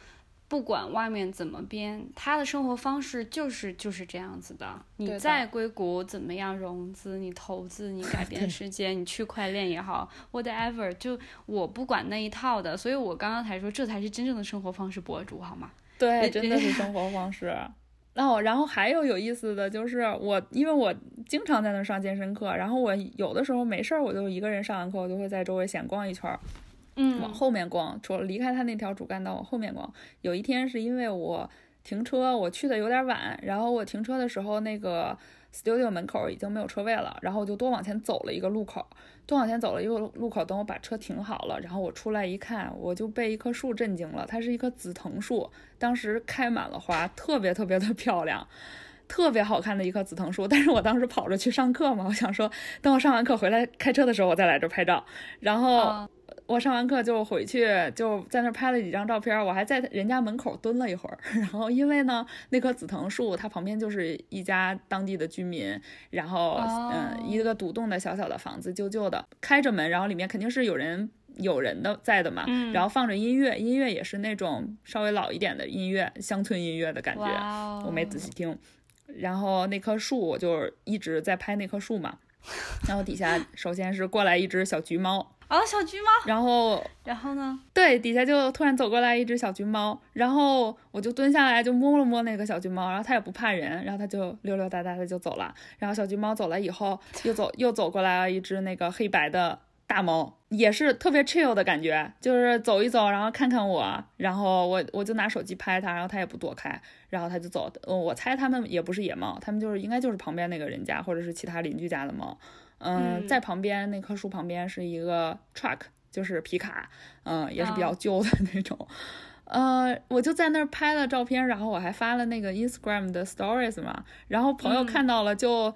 不管外面怎么编，他的生活方式就是就是这样子的。你在硅谷怎么样融资？你投资，你改变 世界，你区块链也好，whatever，就我不管那一套的。所以我刚刚才说，这才是真正的生活方式博主，好吗？对，真的是生活方式。哦，然后还有有意思的就是，我因为我经常在那上健身课，然后我有的时候没事儿，我就一个人上完课，我就会在周围闲逛一圈儿。嗯，往后面逛，除了离开他那条主干道往后面逛。有一天是因为我停车，我去的有点晚，然后我停车的时候那个 studio 门口已经没有车位了，然后我就多往前走了一个路口，多往前走了一个路口，等我把车停好了，然后我出来一看，我就被一棵树震惊了，它是一棵紫藤树，当时开满了花，特别特别的漂亮。特别好看的一棵紫藤树，但是我当时跑着去上课嘛，我想说，等我上完课回来开车的时候，我再来这拍照。然后我上完课就回去，就在那拍了几张照片。我还在人家门口蹲了一会儿。然后因为呢，那棵紫藤树它旁边就是一家当地的居民，然后嗯，一个独栋的小小的房子，旧旧的，开着门，然后里面肯定是有人有人的在的嘛。然后放着音乐，音乐也是那种稍微老一点的音乐，乡村音乐的感觉。我没仔细听。然后那棵树，我就一直在拍那棵树嘛。然后底下首先是过来一只小橘猫啊，小橘猫。然后，然后呢？对，底下就突然走过来一只小橘猫，然后我就蹲下来就摸了摸那个小橘猫，然后它也不怕人，然后它就溜溜达达的就走了。然后小橘猫走了以后，又走又走过来了一只那个黑白的。大猫也是特别 chill 的感觉，就是走一走，然后看看我，然后我我就拿手机拍它，然后它也不躲开，然后它就走。嗯，我猜它们也不是野猫，它们就是应该就是旁边那个人家或者是其他邻居家的猫。嗯，在旁边那棵树旁边是一个 truck，就是皮卡，嗯，也是比较旧的 那种。呃，我就在那儿拍了照片，然后我还发了那个 Instagram 的 stories 嘛，然后朋友看到了就。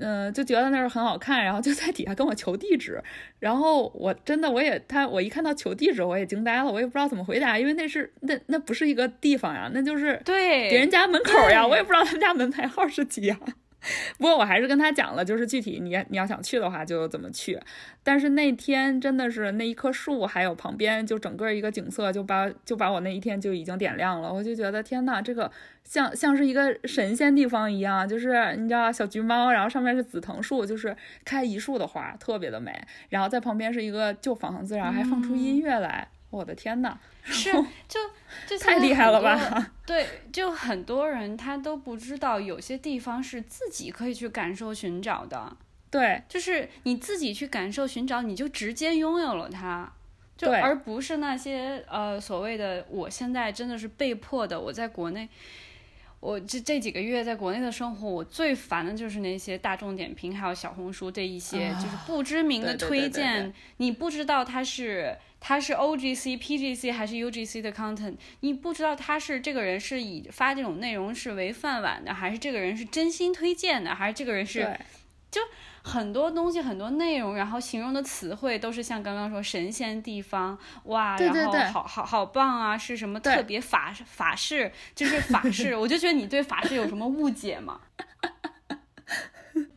嗯，就觉得那儿很好看，然后就在底下跟我求地址，然后我真的我也他我一看到求地址我也惊呆了，我也不知道怎么回答，因为那是那那不是一个地方呀，那就是对别人家门口呀，我也不知道他们家门牌号是几呀。不过我还是跟他讲了，就是具体你你要想去的话就怎么去。但是那天真的是那一棵树，还有旁边就整个一个景色，就把就把我那一天就已经点亮了。我就觉得天呐，这个像像是一个神仙地方一样，就是你知道小橘猫，然后上面是紫藤树，就是开一树的花，特别的美。然后在旁边是一个旧房子，然后还放出音乐来。我的天呐，是就就太厉害了吧？对，就很多人他都不知道有些地方是自己可以去感受寻找的。对，就是你自己去感受寻找，你就直接拥有了它，就而不是那些呃所谓的我现在真的是被迫的。我在国内，我这这几个月在国内的生活，我最烦的就是那些大众点评还有小红书这一些，就是不知名的推荐，你不知道它是。他是 O G C P G C 还是 U G C 的 content？你不知道他是这个人是以发这种内容是为饭碗的，还是这个人是真心推荐的，还是这个人是就很多东西很多内容，然后形容的词汇都是像刚刚说神仙地方哇，然后好好好棒啊，是什么特别法法式，就是法式，我就觉得你对法式有什么误解吗？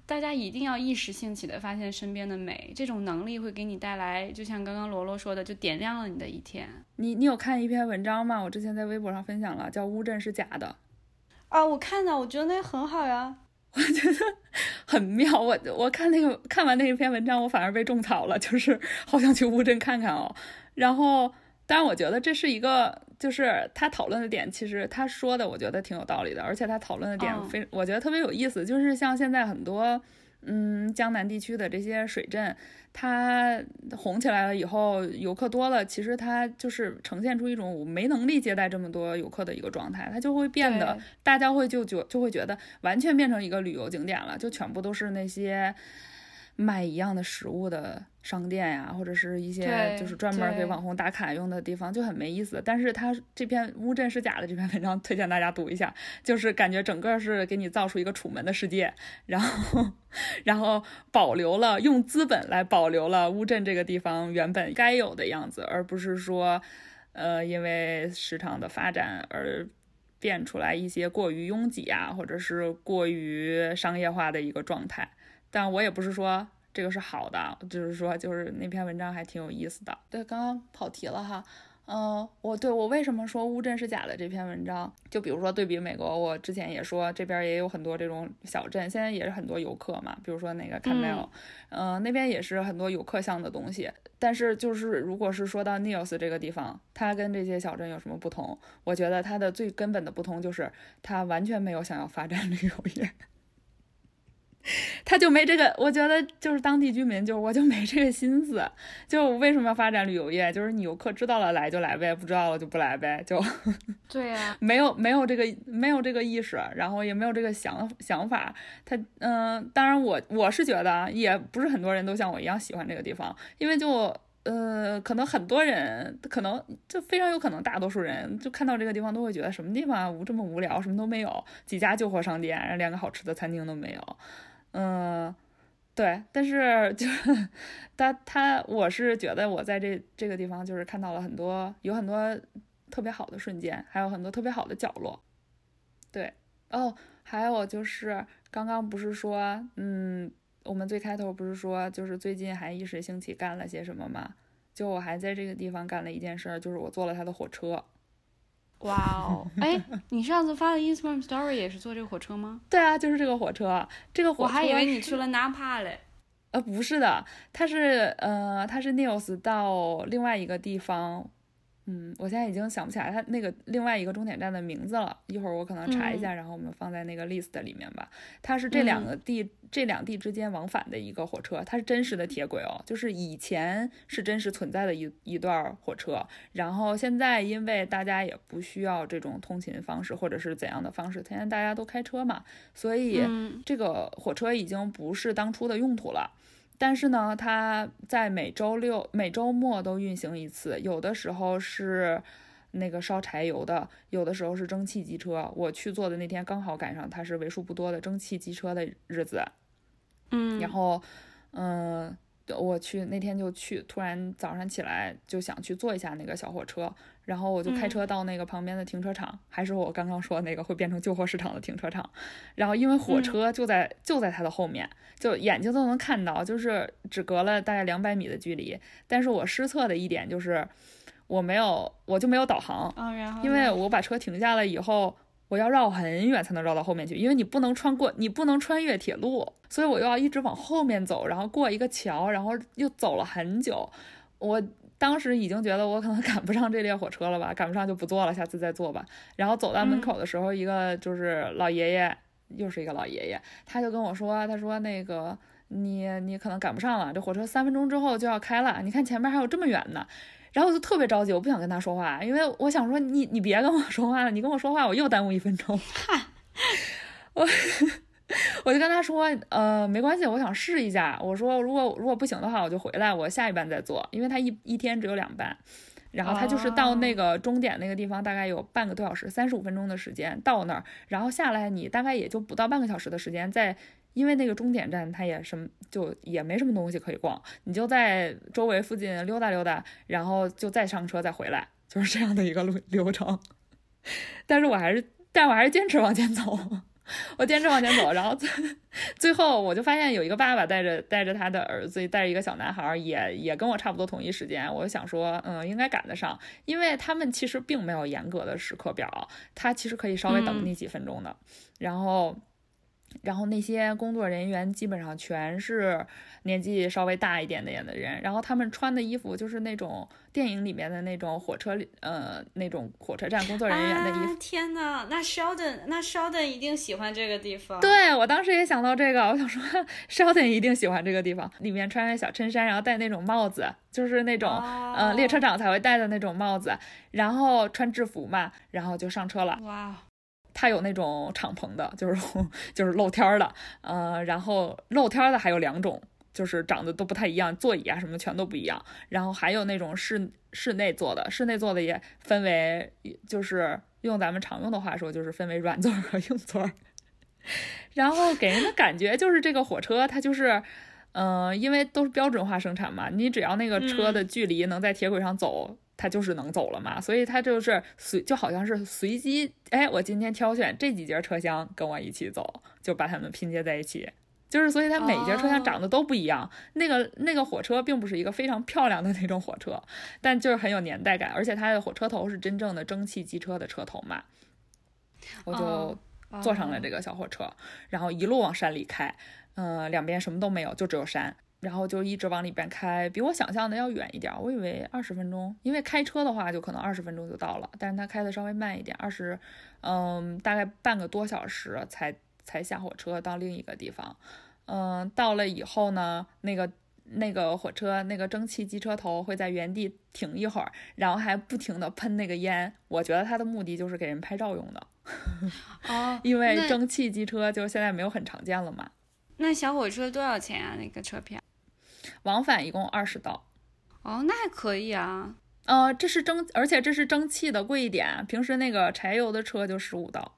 大家一定要一时兴起的发现身边的美，这种能力会给你带来，就像刚刚罗罗说的，就点亮了你的一天。你你有看一篇文章吗？我之前在微博上分享了，叫乌镇是假的。啊，我看到，我觉得那很好呀，我觉得很妙。我我看那个看完那一篇文章，我反而被种草了，就是好想去乌镇看看哦。然后。但是我觉得这是一个，就是他讨论的点，其实他说的，我觉得挺有道理的，而且他讨论的点非，我觉得特别有意思。就是像现在很多，嗯，江南地区的这些水镇，它红起来了以后，游客多了，其实它就是呈现出一种没能力接待这么多游客的一个状态，它就会变得，大家会就就就会觉得完全变成一个旅游景点了，就全部都是那些。卖一样的食物的商店呀，或者是一些就是专门给网红打卡用的地方，就很没意思。但是他这篇乌镇是假的这篇文章推荐大家读一下，就是感觉整个是给你造出一个楚门的世界，然后然后保留了用资本来保留了乌镇这个地方原本该有的样子，而不是说呃因为市场的发展而变出来一些过于拥挤啊，或者是过于商业化的一个状态。但我也不是说这个是好的，就是说，就是那篇文章还挺有意思的。对，刚刚跑题了哈。嗯，我对我为什么说乌镇是假的这篇文章，就比如说对比美国，我之前也说这边也有很多这种小镇，现在也是很多游客嘛。比如说那个 Canal，嗯，那边也是很多游客向的东西。但是就是如果是说到 Nios 这个地方，它跟这些小镇有什么不同？我觉得它的最根本的不同就是它完全没有想要发展旅游业。他就没这个，我觉得就是当地居民，就我就没这个心思。就为什么要发展旅游业？就是你游客知道了来就来呗，不知道了就不来呗，就对呀，没有没有这个没有这个意识，然后也没有这个想想法。他嗯，当然我我是觉得也不是很多人都像我一样喜欢这个地方，因为就。呃，可能很多人，可能就非常有可能，大多数人就看到这个地方都会觉得什么地方啊，无这么无聊，什么都没有，几家旧货商店，连个好吃的餐厅都没有。嗯，对，但是就他他，我是觉得我在这这个地方就是看到了很多，有很多特别好的瞬间，还有很多特别好的角落。对，哦，还有就是刚刚不是说，嗯。我们最开头不是说，就是最近还一时兴起干了些什么吗？就我还在这个地方干了一件事，就是我坐了他的火车。哇哦！哎，你上次发的 Instagram Story 也是坐这个火车吗？对啊，就是这个火车。这个火车我还以为你去了 Napa 嘞。呃，不是的，它是呃，它是 News 到另外一个地方。嗯，我现在已经想不起来它那个另外一个终点站的名字了。一会儿我可能查一下，然后我们放在那个 list 里面吧。它是这两个地这两地之间往返的一个火车，它是真实的铁轨哦，就是以前是真实存在的一一段火车。然后现在因为大家也不需要这种通勤方式或者是怎样的方式，现在大家都开车嘛，所以这个火车已经不是当初的用途了。但是呢，它在每周六、每周末都运行一次，有的时候是那个烧柴油的，有的时候是蒸汽机车。我去坐的那天刚好赶上它是为数不多的蒸汽机车的日子，嗯，然后，嗯。我去那天就去，突然早上起来就想去坐一下那个小火车，然后我就开车到那个旁边的停车场，还是我刚刚说那个会变成旧货市场的停车场。然后因为火车就在就在它的后面，就眼睛都能看到，就是只隔了大概两百米的距离。但是我失策的一点就是我没有，我就没有导航，因为我把车停下了以后。我要绕很远才能绕到后面去，因为你不能穿过，你不能穿越铁路，所以我又要一直往后面走，然后过一个桥，然后又走了很久。我当时已经觉得我可能 赶不上这列火车了吧，赶不上就不坐了，下次再坐吧。然后走到门口的时候，一个就是老爷爷，又是一个老爷爷，他就跟我说，他说那个你你可能赶不上了，这火车三分钟之后就要开了，你看前面还有这么远呢。然后我就特别着急，我不想跟他说话，因为我想说你你别跟我说话了，你跟我说话我又耽误一分钟。我 我就跟他说，呃，没关系，我想试一下。我说如果如果不行的话，我就回来，我下一班再坐，因为他一一天只有两班。然后他就是到那个终点那个地方，大概有半个多小时，三十五分钟的时间到那儿，然后下来你大概也就不到半个小时的时间在。因为那个终点站它也什么就也没什么东西可以逛，你就在周围附近溜达溜达，然后就再上车再回来，就是这样的一个路流程。但是我还是，但我还是坚持往前走，我坚持往前走，然后最最后我就发现有一个爸爸带着带着他的儿子，带着一个小男孩，也也跟我差不多同一时间。我就想说，嗯，应该赶得上，因为他们其实并没有严格的时刻表，他其实可以稍微等你几分钟的，然后。然后那些工作人员基本上全是年纪稍微大一点点的人，然后他们穿的衣服就是那种电影里面的那种火车里，呃，那种火车站工作人员的衣服。天呐，那 Sheldon，那 Sheldon 一定喜欢这个地方。对我当时也想到这个，我想说 Sheldon 一定喜欢这个地方，里面穿着小衬衫，然后戴那种帽子，就是那种，呃，列车长才会戴的那种帽子，然后穿制服嘛，然后就上车了。哇。它有那种敞篷的，就是 就是露天的，呃，然后露天的还有两种，就是长得都不太一样，座椅啊什么全都不一样。然后还有那种室室内坐的，室内坐的也分为，就是用咱们常用的话说，就是分为软座和硬座。然后给人的感觉就是这个火车它就是，嗯，因为都是标准化生产嘛，你只要那个车的距离能在铁轨上走。他就是能走了嘛，所以他就是随就好像是随机，哎，我今天挑选这几节车厢跟我一起走，就把它们拼接在一起，就是所以它每节车厢长得都不一样。那个那个火车并不是一个非常漂亮的那种火车，但就是很有年代感，而且它的火车头是真正的蒸汽机车的车头嘛，我就坐上了这个小火车，然后一路往山里开，嗯，两边什么都没有，就只有山。然后就一直往里边开，比我想象的要远一点。我以为二十分钟，因为开车的话就可能二十分钟就到了，但是他开的稍微慢一点，二十，嗯，大概半个多小时才才下火车到另一个地方。嗯，到了以后呢，那个那个火车那个蒸汽机车头会在原地停一会儿，然后还不停的喷那个烟。我觉得它的目的就是给人拍照用的。哦，因为蒸汽机车就现在没有很常见了嘛。那小火车多少钱啊？那个车票？往返一共二十刀。哦，那还可以啊。呃，这是蒸，而且这是蒸汽的贵一点，平时那个柴油的车就十五刀。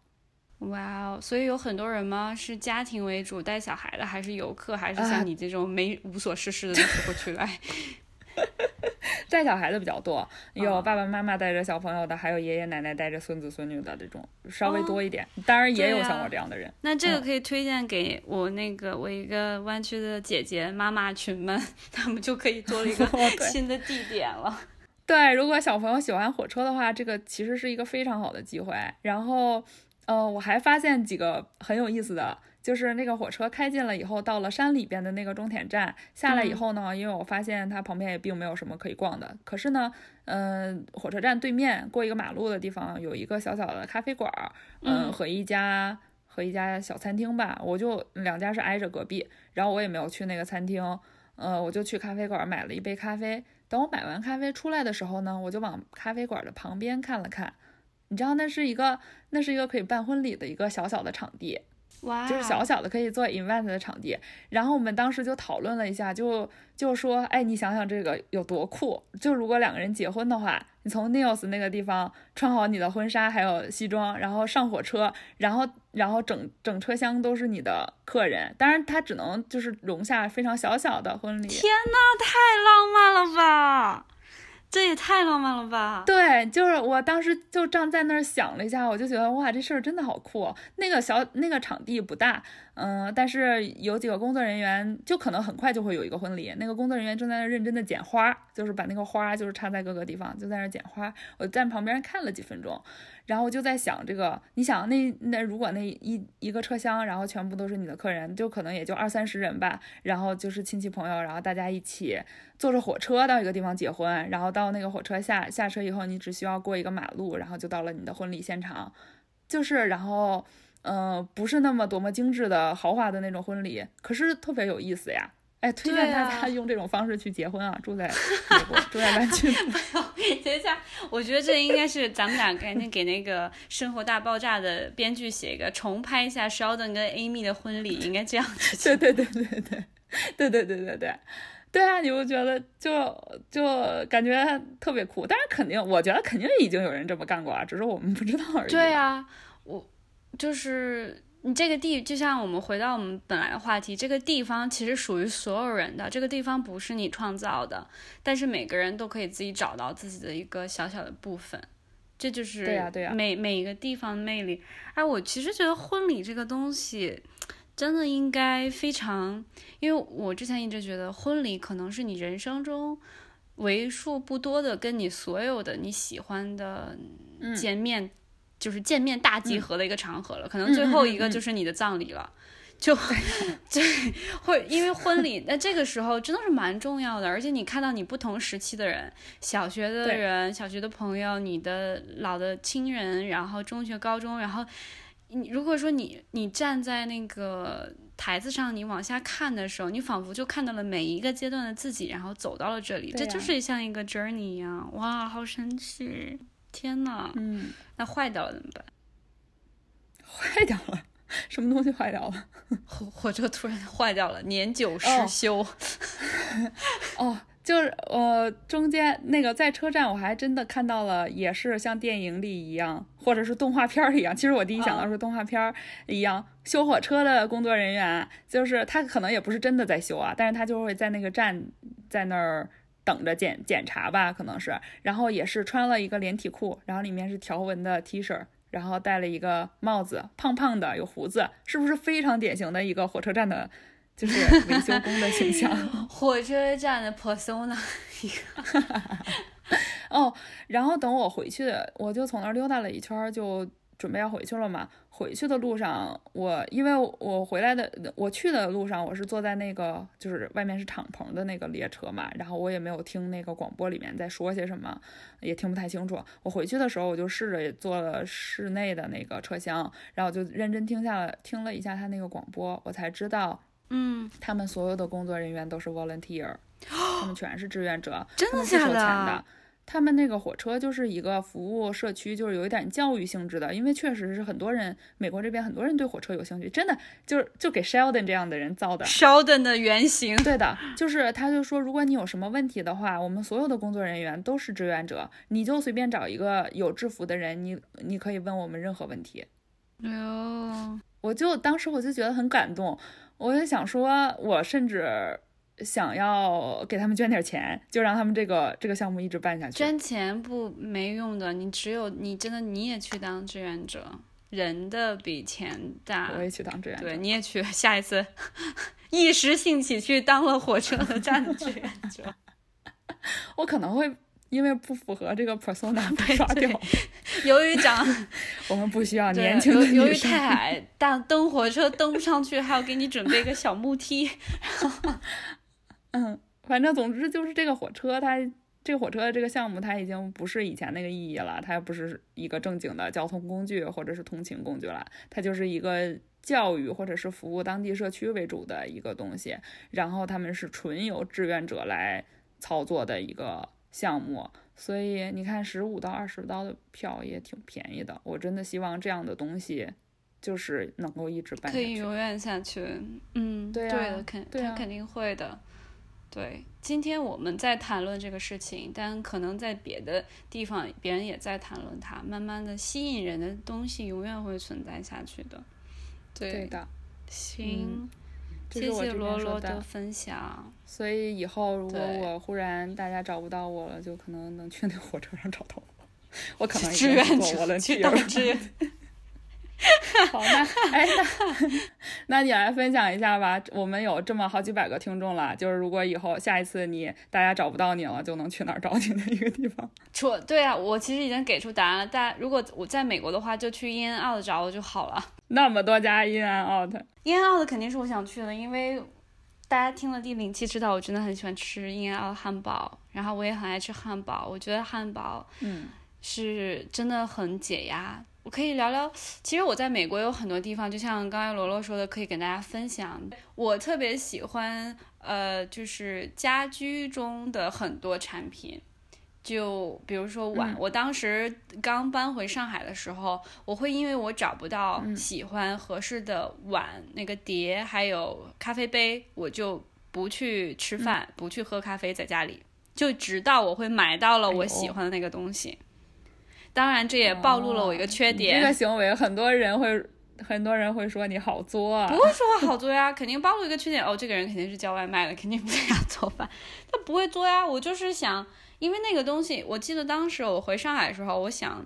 哇哦，所以有很多人吗？是家庭为主带小孩的，还是游客，还是像你这种没无所事事的时候去来？带小孩的比较多，有爸爸妈妈带着小朋友的，还有爷爷奶奶带着孙子孙女的这种稍微多一点。当然也有像我这样的人。那这个可以推荐给我那个我一个湾区的姐姐妈妈群们，他们就可以做了一个 新的地点了。对，如果小朋友喜欢火车的话，这个其实是一个非常好的机会。然后，呃，我还发现几个很有意思的。就是那个火车开进了以后，到了山里边的那个终点站下来以后呢，因为我发现它旁边也并没有什么可以逛的。可是呢，嗯，火车站对面过一个马路的地方有一个小小的咖啡馆，嗯，和一家和一家小餐厅吧。我就两家是挨着隔壁，然后我也没有去那个餐厅，呃，我就去咖啡馆买了一杯咖啡。等我买完咖啡出来的时候呢，我就往咖啡馆的旁边看了看，你知道那是一个那是一个可以办婚礼的一个小小的场地。哇，就是小小的可以做 event 的场地，然后我们当时就讨论了一下，就就说，哎，你想想这个有多酷？就如果两个人结婚的话，你从 Neos 那个地方穿好你的婚纱还有西装，然后上火车，然后然后整整车厢都是你的客人，当然他只能就是容下非常小小的婚礼。天呐，太浪漫了吧！这也太浪漫了吧！对，就是我当时就站在那儿想了一下，我就觉得哇，这事儿真的好酷。那个小那个场地不大。嗯，但是有几个工作人员，就可能很快就会有一个婚礼。那个工作人员正在那认真的剪花，就是把那个花就是插在各个地方，就在那剪花。我站旁边看了几分钟，然后我就在想这个，你想那那如果那一一个车厢，然后全部都是你的客人，就可能也就二三十人吧，然后就是亲戚朋友，然后大家一起坐着火车到一个地方结婚，然后到那个火车下下车以后，你只需要过一个马路，然后就到了你的婚礼现场，就是然后。嗯，不是那么多么精致的豪华的那种婚礼，可是特别有意思呀！哎，推荐大家用这种方式去结婚啊！住在美 国，住在湾区。等一下，我觉得这应该是咱们俩赶紧给那个《生活大爆炸》的编剧写一个重拍一下 Sheldon 跟 Amy 的婚礼，应该这样子。对对对对对，对对对对对，对啊！你不觉得就就感觉特别酷？但是肯定，我觉得肯定已经有人这么干过了，只是我们不知道而已。对啊，我。就是你这个地，就像我们回到我们本来的话题，这个地方其实属于所有人的，这个地方不是你创造的，但是每个人都可以自己找到自己的一个小小的部分，这就是对呀对呀，每每一个地方的魅力。哎，我其实觉得婚礼这个东西真的应该非常，因为我之前一直觉得婚礼可能是你人生中为数不多的跟你所有的你喜欢的见面。就是见面大集合的一个场合了，可能最后一个就是你的葬礼了，就对。会因为婚礼，那这个时候真的是蛮重要的，而且你看到你不同时期的人，小学的人、小学的朋友，你的老的亲人，然后中学、高中，然后你如果说你你站在那个台子上，你往下看的时候，你仿佛就看到了每一个阶段的自己，然后走到了这里，这就是像一个 journey 一样，哇，好神奇。天呐，嗯，那坏掉了怎么办？坏掉了，什么东西坏掉了？火火车突然坏掉了，年久失修。哦，就是呃，中间那个在车站，我还真的看到了，也是像电影里一样，或者是动画片儿一样。其实我第一想到是动画片一样，修火车的工作人员，就是他可能也不是真的在修啊，但是他就会在那个站，在那儿。等着检检查吧，可能是，然后也是穿了一个连体裤，然后里面是条纹的 T 恤，然后戴了一个帽子，胖胖的，有胡子，是不是非常典型的一个火车站的，就是维修工的形象？火车站的 persona 一个。哦，然后等我回去，我就从那儿溜达了一圈，就准备要回去了嘛。回去的路上，我因为我回来的，我去的路上，我是坐在那个就是外面是敞篷的那个列车嘛，然后我也没有听那个广播里面在说些什么，也听不太清楚。我回去的时候，我就试着坐了室内的那个车厢，然后就认真听下了听了一下他那个广播，我才知道嗯，他们所有的工作人员都是 volunteer，他们全是志愿者，真的他们不收钱假的。他们那个火车就是一个服务社区，就是有一点教育性质的，因为确实是很多人，美国这边很多人对火车有兴趣，真的就是就给 Sheldon 这样的人造的。Sheldon 的原型。对的，就是他就说，如果你有什么问题的话，我们所有的工作人员都是志愿者，你就随便找一个有制服的人，你你可以问我们任何问题。哎呦，我就当时我就觉得很感动，我就想说，我甚至想要给他们捐点钱，就让他们这个这个项目一直办下去。捐钱不没用的，你只有你真的你也去当志愿者，人的比钱大我。也去当志愿者。对，你也去，下一次一时兴起去当了火车的站志愿者。我可能会因为不符合这个 persona 被刷掉。由于长 我们不需要年轻的由由于。太矮，但登火车登不上去，还要给你准备一个小木梯。嗯，反正总之就是这个火车它。这个火车的这个项目，它已经不是以前那个意义了，它不是一个正经的交通工具或者是通勤工具了，它就是一个教育或者是服务当地社区为主的一个东西。然后他们是纯由志愿者来操作的一个项目，所以你看，十五到二十刀的票也挺便宜的。我真的希望这样的东西就是能够一直办下去。可以永远下去。嗯，对啊的，肯他肯定会的。对，今天我们在谈论这个事情，但可能在别的地方，别人也在谈论它。慢慢的，吸引人的东西永远会存在下去的。对，对的，行，这谢谢罗罗的。分享。所以以后如果我忽然大家找不到我了，就可能能去那火车上找到我。我可能已志经愿是做我者的去当志愿，好，那 哎，那那你来分享一下吧。我们有这么好几百个听众了，就是如果以后下一次你大家找不到你了，就能去哪儿找你的一个地方。除对啊，我其实已经给出答案了。大家如果我在美国的话，就去 In and Out 找我就好了。那么多家 in and out，In and Out 肯定是我想去的，因为大家听了第零期知道我真的很喜欢吃 In and Out 汉堡，然后我也很爱吃汉堡。我觉得汉堡嗯是真的很解压。我可以聊聊，其实我在美国有很多地方，就像刚才罗罗说的，可以跟大家分享。我特别喜欢，呃，就是家居中的很多产品，就比如说碗。嗯我当时刚搬回上海的时候，我会因为我找不到嗯喜欢合适的碗、那个碟，还有咖啡杯，我就不去吃饭，嗯不去喝咖啡，在家里。就直到我会买到了我喜欢的那个东西。当然，这也暴露了我一个缺点。这个行为，很多人会很多人会说你好作啊不。会说我好作呀，肯定暴露一个缺点。哦，这个人肯定是叫外卖的，肯定不在家做饭。他不会做呀，我就是想，因为那个东西，我记得当时我回上海的时候，我想，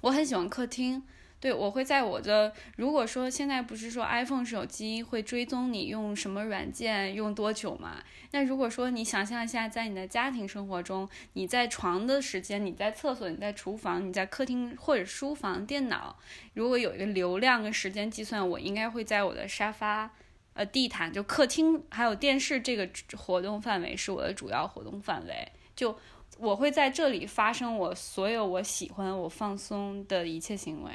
我很喜欢客厅。对，我会在我的，如果说现在不是说 iPhone 手机会追踪你用什么软件用多久嘛？那如果说你想象一下，在你的家庭生活中，你在床的时间，你在厕所，你在厨房，你在客厅或者书房电脑，如果有一个流量跟时间计算，我应该会在我的沙发、呃地毯，就客厅还有电视这个活动范围是我的主要活动范围。就我会在这里发生我所有我喜欢、我放松的一切行为。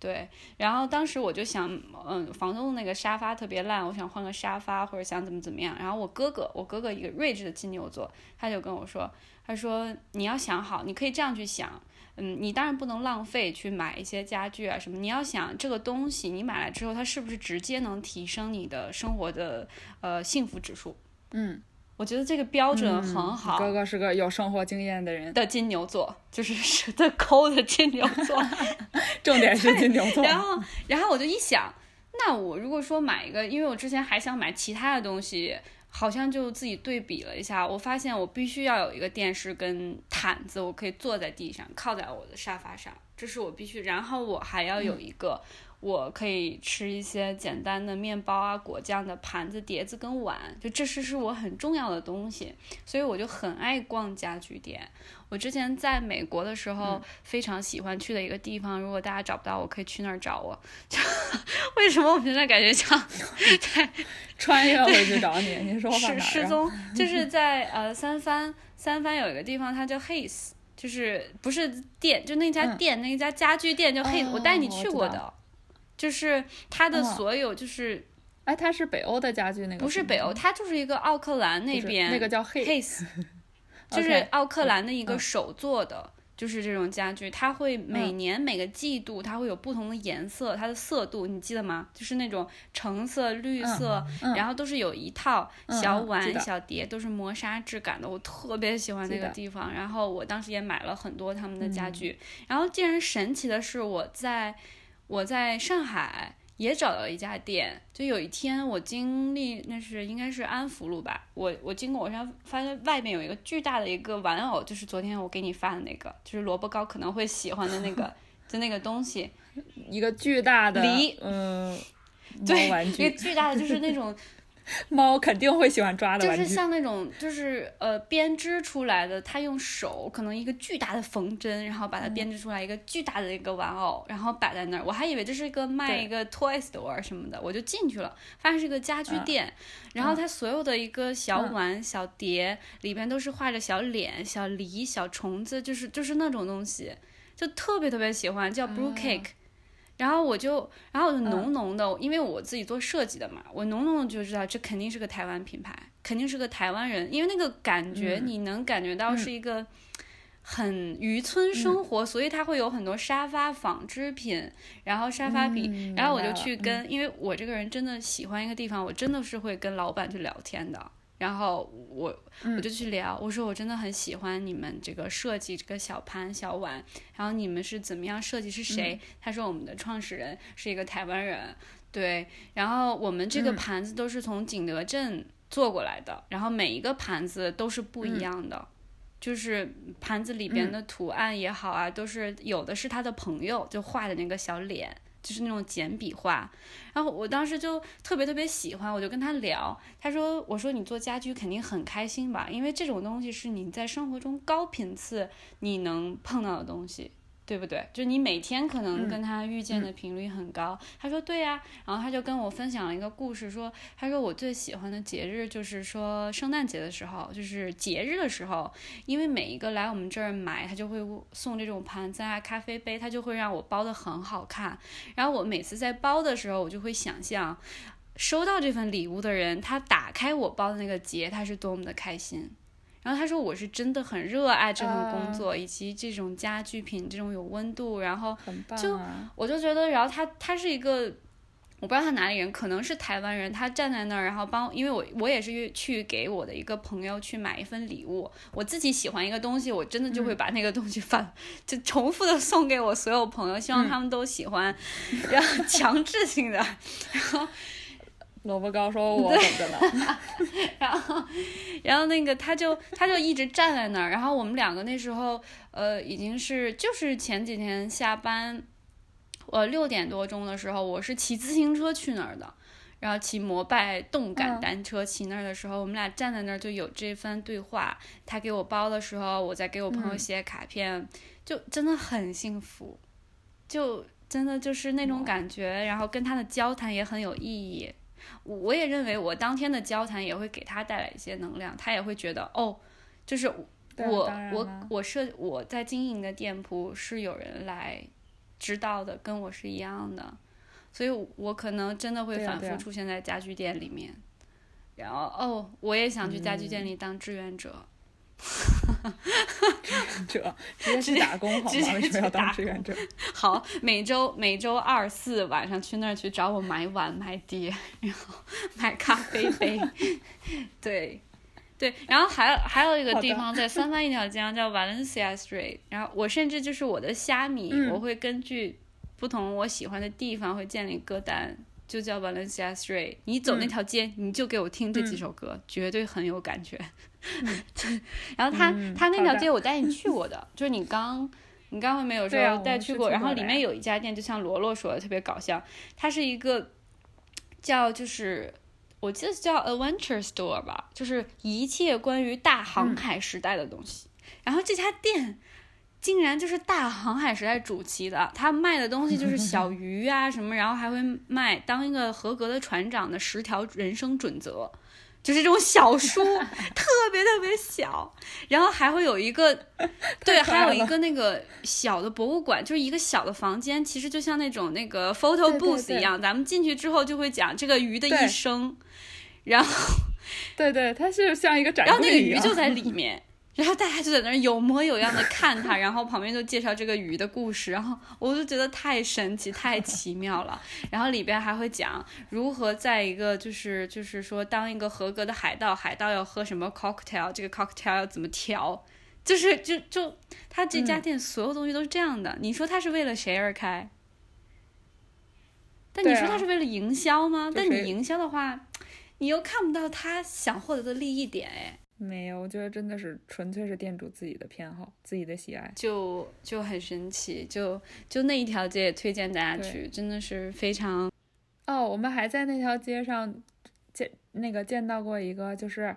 对，然后当时我就想，嗯，房东的那个沙发特别烂，我想换个沙发或者想怎么怎么样。然后我哥哥，我哥哥一个睿智的金牛座，他就跟我说，他说你要想好，你可以这样去想，嗯，你当然不能浪费去买一些家具啊什么，你要想这个东西你买来之后，它是不是直接能提升你的生活的呃幸福指数？嗯，我觉得这个标准嗯很好。哥哥是个有生活经验的人，的金牛座，就是是的抠的金牛座，重点是金牛座。然后，然后我就一想，那我如果说买一个，因为我之前还想买其他的东西，好像就自己对比了一下，我发现我必须要有一个电视跟毯子，我可以坐在地上，靠在我的沙发上，这是我必须。然后我还要有一个。我可以吃一些简单的面包啊、果酱的盘子、碟子跟碗，就这是是我很重要的东西，所以我就很爱逛家具店。我之前在美国的时候，非常喜欢去的一个地方，如果大家找不到我，可以去那儿找我。就为什么我现在感觉像 在穿越回去找你，你说我失哪儿啊？失踪？就是在呃三藩，三藩有一个地方，它叫 Hayes，就是不是店，就那家嗯店，那家家具店叫 Hayes，、我带你去过的。就是它的嗯所有就是哎，它是北欧的家具那个？不是北欧，它就是一个奥克兰那边那个叫 Hays，就是奥克兰的一个手做的。就是这种家具，它会每年每个季度它会有不同的颜色，它的色度你记得吗？就是那种橙色、绿色，然后都是有一套小碗、小碟，都是磨砂质感的。我特别喜欢那个地方，然后我当时也买了很多他们的家具。然后，竟然神奇的是，我在我在上海。也找到了一家店，就有一天我经历，那是应该是安福路吧，我我经过，我上发现外面有一个巨大的一个玩偶，就是昨天我给你发的那个，就是萝卜糕可能会喜欢的那个，就那个东西，一个巨大的梨，嗯，对，一个巨大的就是那种。猫肯定会喜欢抓的就是像那种，就是呃编织出来的，它用手可能一个巨大的缝针，然后把它编织出来一个巨大的一个玩偶，然后摆在那儿。我还以为这是一个卖一个 toy store 什么的，我就进去了，发现是个家居店。然后它所有的一个小碗、小碟里边都是画着小脸、小梨、小虫子，就是就是那种东西，就特别特别喜欢，叫 blue cake。然后我就，然后我就浓浓的，因为我自己做设计的嘛，我浓浓的就知道这肯定是个台湾品牌，肯定是个台湾人，因为那个感觉你能感觉到是一个很渔村生活，所以它会有很多沙发纺织品，然后沙发品，然后我就去跟，因为我这个人真的喜欢一个地方，我真的是会跟老板去聊天的。然后我我就去聊，我说我真的很喜欢你们这个设计这个小盘小碗，然后你们是怎么样设计？是谁？他说我们的创始人是一个台湾人，对。然后我们这个盘子都是从景德镇做过来的，然后每一个盘子都是不一样的，就是盘子里边的图案也好啊，都是有的是他的朋友就画的那个小脸。就是那种简笔画，然后我当时就特别特别喜欢，我就跟他聊，他说：“我说你做家居肯定很开心吧，因为这种东西是你在生活中高频次你能碰到的东西。”对不对？就你每天可能跟他遇见的频率很高。他说对呀，然后他就跟我分享了一个故事，说他说我最喜欢的节日就是说圣诞节的时候，就是节日的时候，因为每一个来我们这儿买，他就会送这种盘子啊、咖啡杯，他就会让我包的很好看。然后我每次在包的时候，我就会想象收到这份礼物的人，他打开我包的那个节，他是多么的开心。然后他说：“我是真的很热爱这份工作，以及这种家具品，这种有温度。然后就我就觉得，然后他他是一个，我不知道他哪里人，可能是台湾人。他站在那儿，然后帮，因为我我也是去给我的一个朋友去买一份礼物。我自己喜欢一个东西，我真的就会把那个东西反就重复的送给我所有朋友，希望他们都喜欢，然后 强制性的，然后。”萝卜糕说：“我懂着呢。”然后，然后那个他就他就一直站在那儿。然后我们两个那时候，呃，已经是就是前几天下班，呃，六点多钟的时候，我是骑自行车去那儿的。然后骑摩拜动感单车骑那儿的时候，我们俩站在那儿就有这番对话。他给我包的时候，我在给我朋友写卡片，就真的很幸福，就真的就是那种感觉。然后跟他的交谈也很有意义。我也认为，我当天的交谈也会给他带来一些能量，他也会觉得哦，就是我我我设我在经营的店铺是有人来知道的，跟我是一样的，所以我可能真的会反复出现在家具店里面，然后哦，我也想去家具店里当志愿者。志愿者直接去打工好吗？为什么要当志愿者？好，每周每周二四晚上去那儿去找我买碗买碟，然后买咖啡杯。对，对，然后还还有一个地方在三藩一条街上叫 Valencia Street，然后我甚至就是我的虾米，我会根据不同我喜欢的地方会建立歌单，就叫 Valencia Street。你走那条街，你就给我听这几首歌，绝对很有感觉。然后他他那条街我带你去过的，就是你刚你刚刚没有说带去过，然后里面有一家店，就像罗罗说的特别搞笑，它是一个叫就是我记得叫 Adventure Store 吧，就是一切关于大航海时代的东西。然后这家店竟然就是大航海时代主题的，他卖的东西就是小 鱼啊什么，然后还会卖当一个合格的船长的十条人生准则。就是这种小书，特别特别小，然后还会有一个，对，还有一个那个小的博物馆，就是一个小的房间，其实就像那种那个 photo booth 一样，咱们进去之后就会讲这个鱼的一生，然后，对对，它是像一个展，然后那个鱼就在里 面。然后大家就在那儿有模有样的看他，然后旁边就介绍这个鱼的故事，然后我就觉得太神奇、太奇妙了。然后里边还会讲如何在一个就是就是说当一个合格的海盗，海盗要喝什么 cocktail，这个 cocktail 要怎么调，就是就就他这家店所有东西都是这样的。你说他是为了谁而开？但你说他是为了营销吗？但你营销的话，你又看不到他想获得的利益点，哎。没有，我觉得真的是纯粹是店主自己的偏好，自己的喜爱，就就很神奇，就就那一条街也推荐大家去，真的是非常。哦，我们还在那条街上见那个见到过一个，就是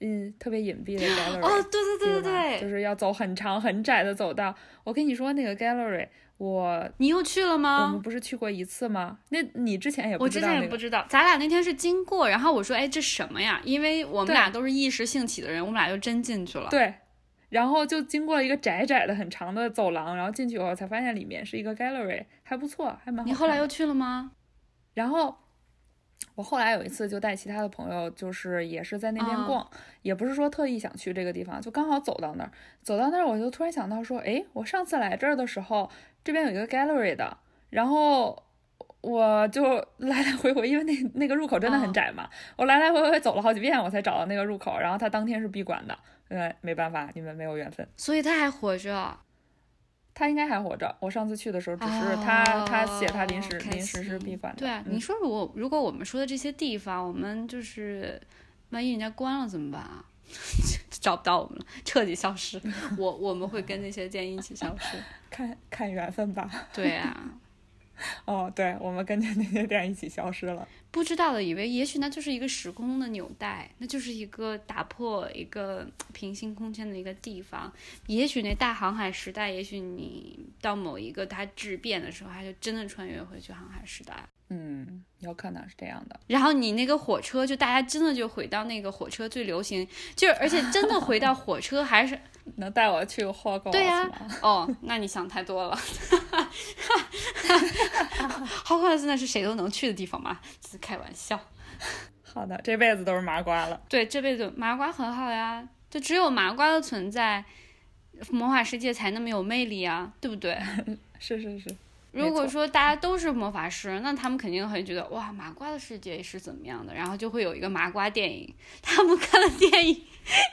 嗯特别隐蔽的 gallery。哦，对对对对对，就是要走很长很窄的走道。我跟你说那个 gallery。我，你又去了吗？我们不是去过一次吗？那你之前也我之前也不知道，咱俩那天是经过，然后我说，哎，这什么呀？因为我们俩都是一时兴起的人，我们俩就真进去了。对，然后就经过了一个窄窄的、很长的走廊，然后进去以后才发现里面是一个 gallery，还不错，还蛮好。你后来又去了吗？然后。我后来有一次就带其他的朋友，就是也是在那边逛，也不是说特意想去这个地方，就刚好走到那儿，走到那儿我就突然想到说，哎，我上次来这儿的时候，这边有一个 gallery 的，然后我就 来来回回，因为那那个入口真的很窄嘛，我来来回回走了好几遍，我才找到那个入口，然后他当天是闭馆的，嗯，没办法，你们没有缘分，所以他还活着。他应该还活着。我上次去的时候，只是他他写他临时临时是闭馆的。对啊，你说如果如果我们说的这些地方，我们就是万一人家关了怎么办啊？找不到我们了，彻底消失。我我们会跟那些店一起消失，看看缘分吧。对啊。哦，对，我们跟着那些店一起消失了。不知道的以为，也许那就是一个时空的纽带，那就是一个打破一个平行空间的一个地方。也许那大航海时代，也许你到某一个它质变的时候，它就真的穿越回去航海时代。嗯，有可能是这样的。然后你那个火车，就大家真的就回到那个火车最流行，就是而且真的回到火车还是。能带我去霍格 沃茨对呀，哦，那你想太多了。霍格沃茨那是谁都能去的地方吗？是开玩笑。好的，这辈子都是麻瓜了。对，这辈子麻瓜很好呀，就只有麻瓜的存在，魔法世界才那么有魅力啊，对不对？是 是是。如果说大家都是魔法师，那他们肯定会觉得哇，麻瓜的世界是怎么样的？然后就会有一个麻瓜电影，他们看的电影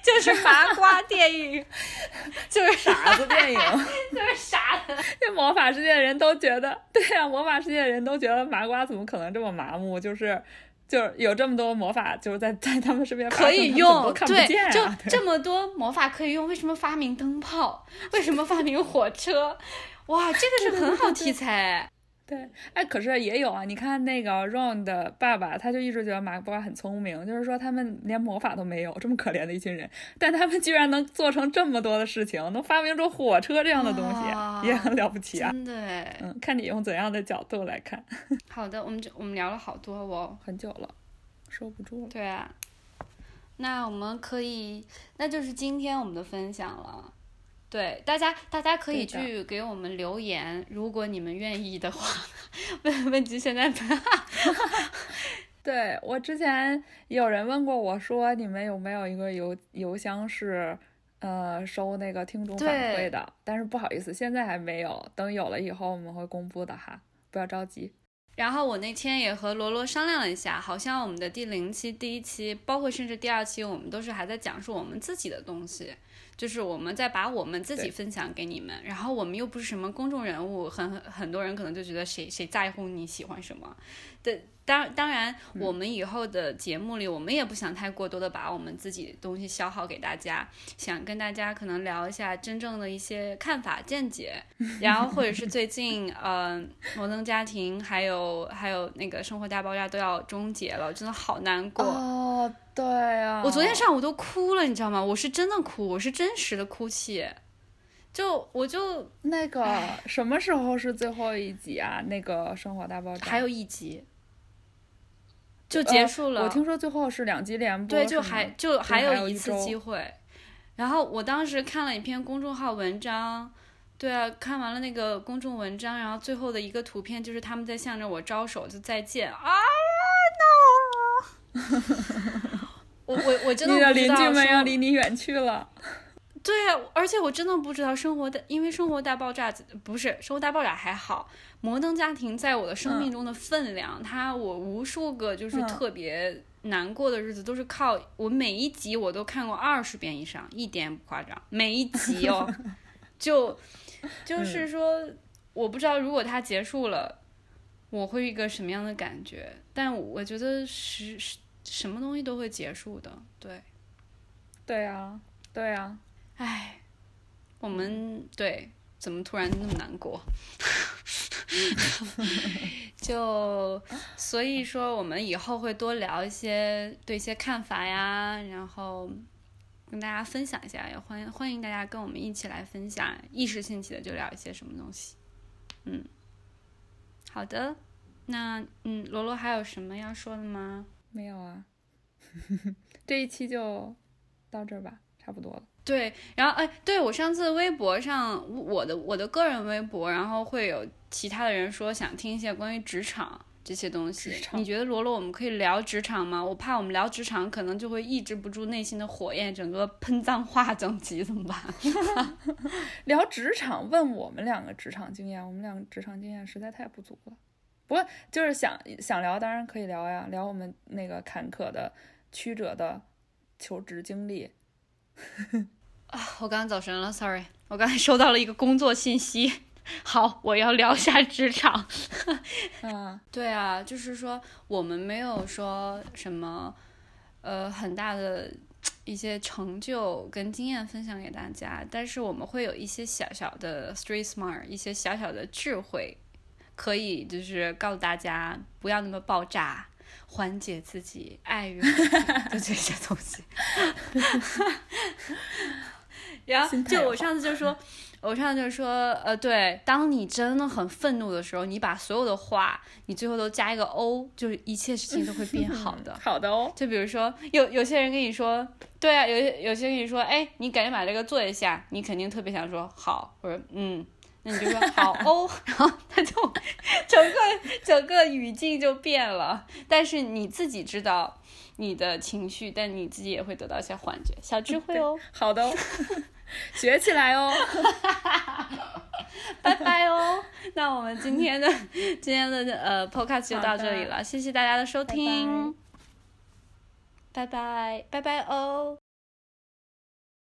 就是麻瓜电影，就是傻子电影，就是傻子。这魔法世界的人都觉得，对啊，魔法世界的人都觉得麻瓜怎么可能这么麻木？就是就是有这么多魔法，就是在在他们身边可以用，对，就这么多魔法可以用，为什么发明灯泡？为什么发明火车？哇，这个 是很好题材，对，哎，可是也有啊。你看那个 Ron 的爸爸，他就一直觉得麻瓜很聪明，就是说他们连魔法都没有，这么可怜的一群人，但他们居然能做成这么多的事情，能发明出火车这样的东西，也很了不起啊。真的，嗯，看你用怎样的角度来看。好的，我们就我们聊了好多哦，很久了，收不住了。对啊，那我们可以，那就是今天我们的分享了。对，大家大家可以去给我们留言，如果你们愿意的话。问问题现在，对我之前有人问过我说，你们有没有一个邮邮箱是呃收那个听众反馈的？但是不好意思，现在还没有，等有了以后我们会公布的哈，不要着急。然后我那天也和罗罗商量了一下，好像我们的第零期、第一期，包括甚至第二期，我们都是还在讲述我们自己的东西。就是我们在把我们自己分享给你们，然后我们又不是什么公众人物，很很多人可能就觉得谁谁在乎你喜欢什么，对。当当然，我们以后的节目里，我们也不想太过多的把我们自己东西消耗给大家，想跟大家可能聊一下真正的一些看法见解，然后或者是最近，嗯，摩登家庭还有还有那个生活大爆炸都要终结了，真的好难过哦。对啊，我昨天上午都哭了，你知道吗？我是真的哭，我是真实的哭泣，就我就那个什么时候是最后一集啊？那个生活大爆炸还有一集。就结束了。我听说最后是两集连播，对，就还就还有一次机会。然后我当时看了一篇公众号文章，对啊，看完了那个公众文章，然后最后的一个图片就是他们在向着我招手，就再见啊，no！我我我真的你的邻居们要离你远去了。对啊，而且我真的不知道生活的，因为生活大爆炸不是生活大爆炸还好，摩登家庭在我的生命中的分量，它我无数个就是特别。难过的日子都是靠我每一集我都看过二十遍以上，一点也不夸张。每一集哦，就就是说，我不知道如果它结束了，我会一个什么样的感觉。但我觉得是是什么东西都会结束的，对，对啊，对啊，唉，我们对。怎么突然那么难过？就 所以说，我们以后会多聊一些对一些看法呀，然后跟大家分享一下，也欢迎欢迎大家跟我们一起来分享，一时兴起的就聊一些什么东西。嗯，好的，那嗯，罗罗还有什么要说的吗？没有啊，这一期就到这儿吧，差不多了。对，然后哎，对我上次微博上我的我的个人微博，然后会有其他的人说想听一些关于职场这些东西。你觉得罗罗我们可以聊职场吗？我怕我们聊职场可能就会抑制不住内心的火焰，整个喷脏话整集怎么办？聊职场，问我们两个职场经验，我们两个职场经验实在太不足了。不过就是想想聊，当然可以聊呀，聊我们那个坎坷的曲折的求职经历。啊，我刚刚走神了，sorry。我刚才收到了一个工作信息，好，我要聊一下职场。嗯，对啊，就是说我们没有说什么，呃，很大的一些成就跟经验分享给大家，但是我们会有一些小小的 street smart，一些小小的智慧，可以就是告诉大家不要那么爆炸。缓解自己爱欲 的这些东西，然后就我上次就说，我上次就说，呃，对，当你真的很愤怒的时候，你把所有的话，你最后都加一个 O，就是一切事情都会变好的。好的哦。就比如说，有有些人跟你说，对啊，有有些人跟你说，哎，你赶紧把这个做一下，你肯定特别想说好，或者嗯。那你就说好 哦，然后他就整个整个语境就变了。但是你自己知道你的情绪，但你自己也会得到一些缓解，小智慧哦。好的，哦 学起来哦。拜拜哦。那我们今天的今天的呃 podcast 就到这里了，谢谢大家的收听。拜拜拜拜哦。